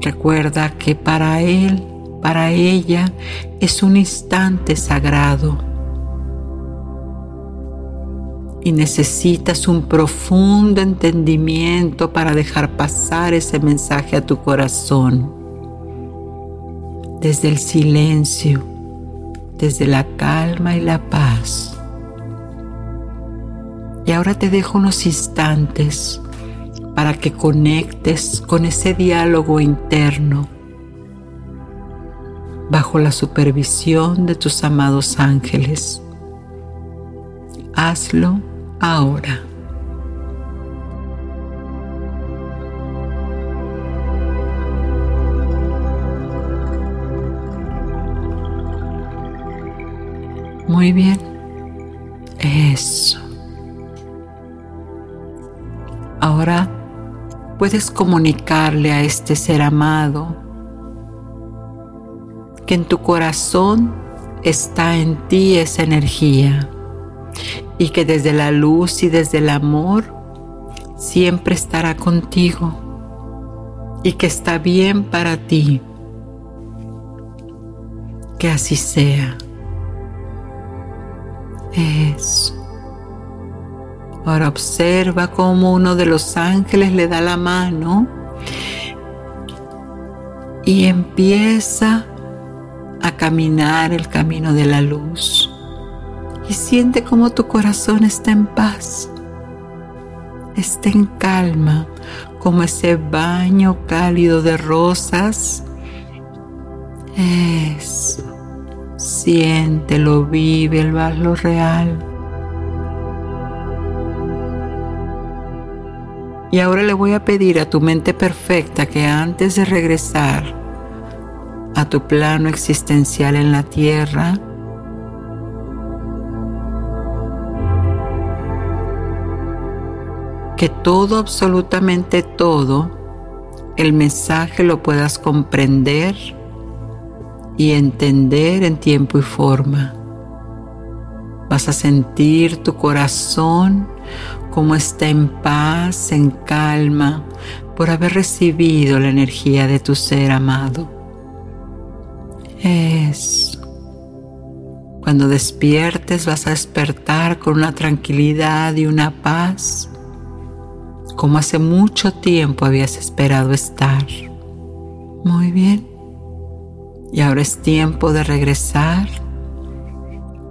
Recuerda que para él, para ella, es un instante sagrado. Y necesitas un profundo entendimiento para dejar pasar ese mensaje a tu corazón. Desde el silencio, desde la calma y la paz. Y ahora te dejo unos instantes para que conectes con ese diálogo interno bajo la supervisión de tus amados ángeles. Hazlo ahora. Muy bien. Eso. Ahora puedes comunicarle a este ser amado que en tu corazón está en ti esa energía y que desde la luz y desde el amor siempre estará contigo y que está bien para ti. Que así sea. Eso. Ahora observa cómo uno de los ángeles le da la mano y empieza a caminar el camino de la luz. Y siente cómo tu corazón está en paz, está en calma, como ese baño cálido de rosas. Eso. Siéntelo, vive el valor real. Y ahora le voy a pedir a tu mente perfecta que antes de regresar a tu plano existencial en la tierra, que todo, absolutamente todo, el mensaje lo puedas comprender y entender en tiempo y forma. Vas a sentir tu corazón como está en paz, en calma, por haber recibido la energía de tu ser amado. Es. Cuando despiertes vas a despertar con una tranquilidad y una paz, como hace mucho tiempo habías esperado estar. Muy bien. Y ahora es tiempo de regresar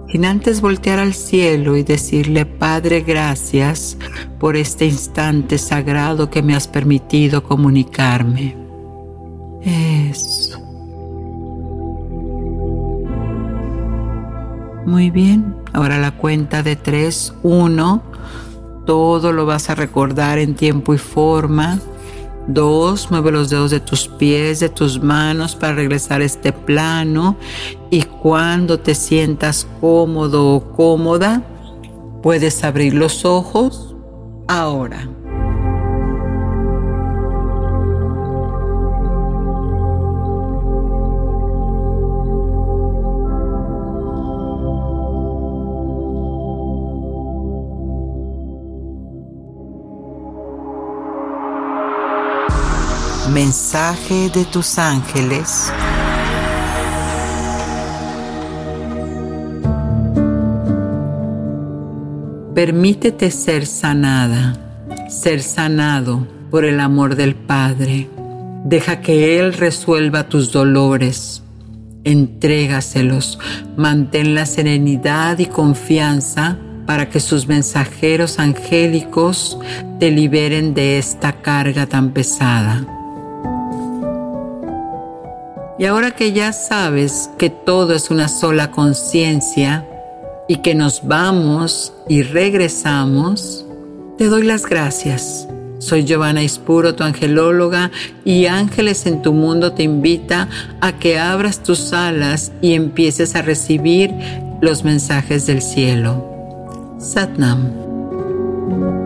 sin antes voltear al cielo y decirle, Padre, gracias por este instante sagrado que me has permitido comunicarme. Eso. Muy bien, ahora la cuenta de tres, uno, todo lo vas a recordar en tiempo y forma. Dos, mueve los dedos de tus pies, de tus manos para regresar a este plano. Y cuando te sientas cómodo o cómoda, puedes abrir los ojos ahora. Mensaje de tus ángeles. Permítete ser sanada, ser sanado por el amor del Padre. Deja que Él resuelva tus dolores. Entrégaselos. Mantén la serenidad y confianza para que sus mensajeros angélicos te liberen de esta carga tan pesada. Y ahora que ya sabes que todo es una sola conciencia y que nos vamos y regresamos, te doy las gracias. Soy Giovanna Ispuro, tu angelóloga, y Ángeles en tu mundo te invita a que abras tus alas y empieces a recibir los mensajes del cielo. Satnam.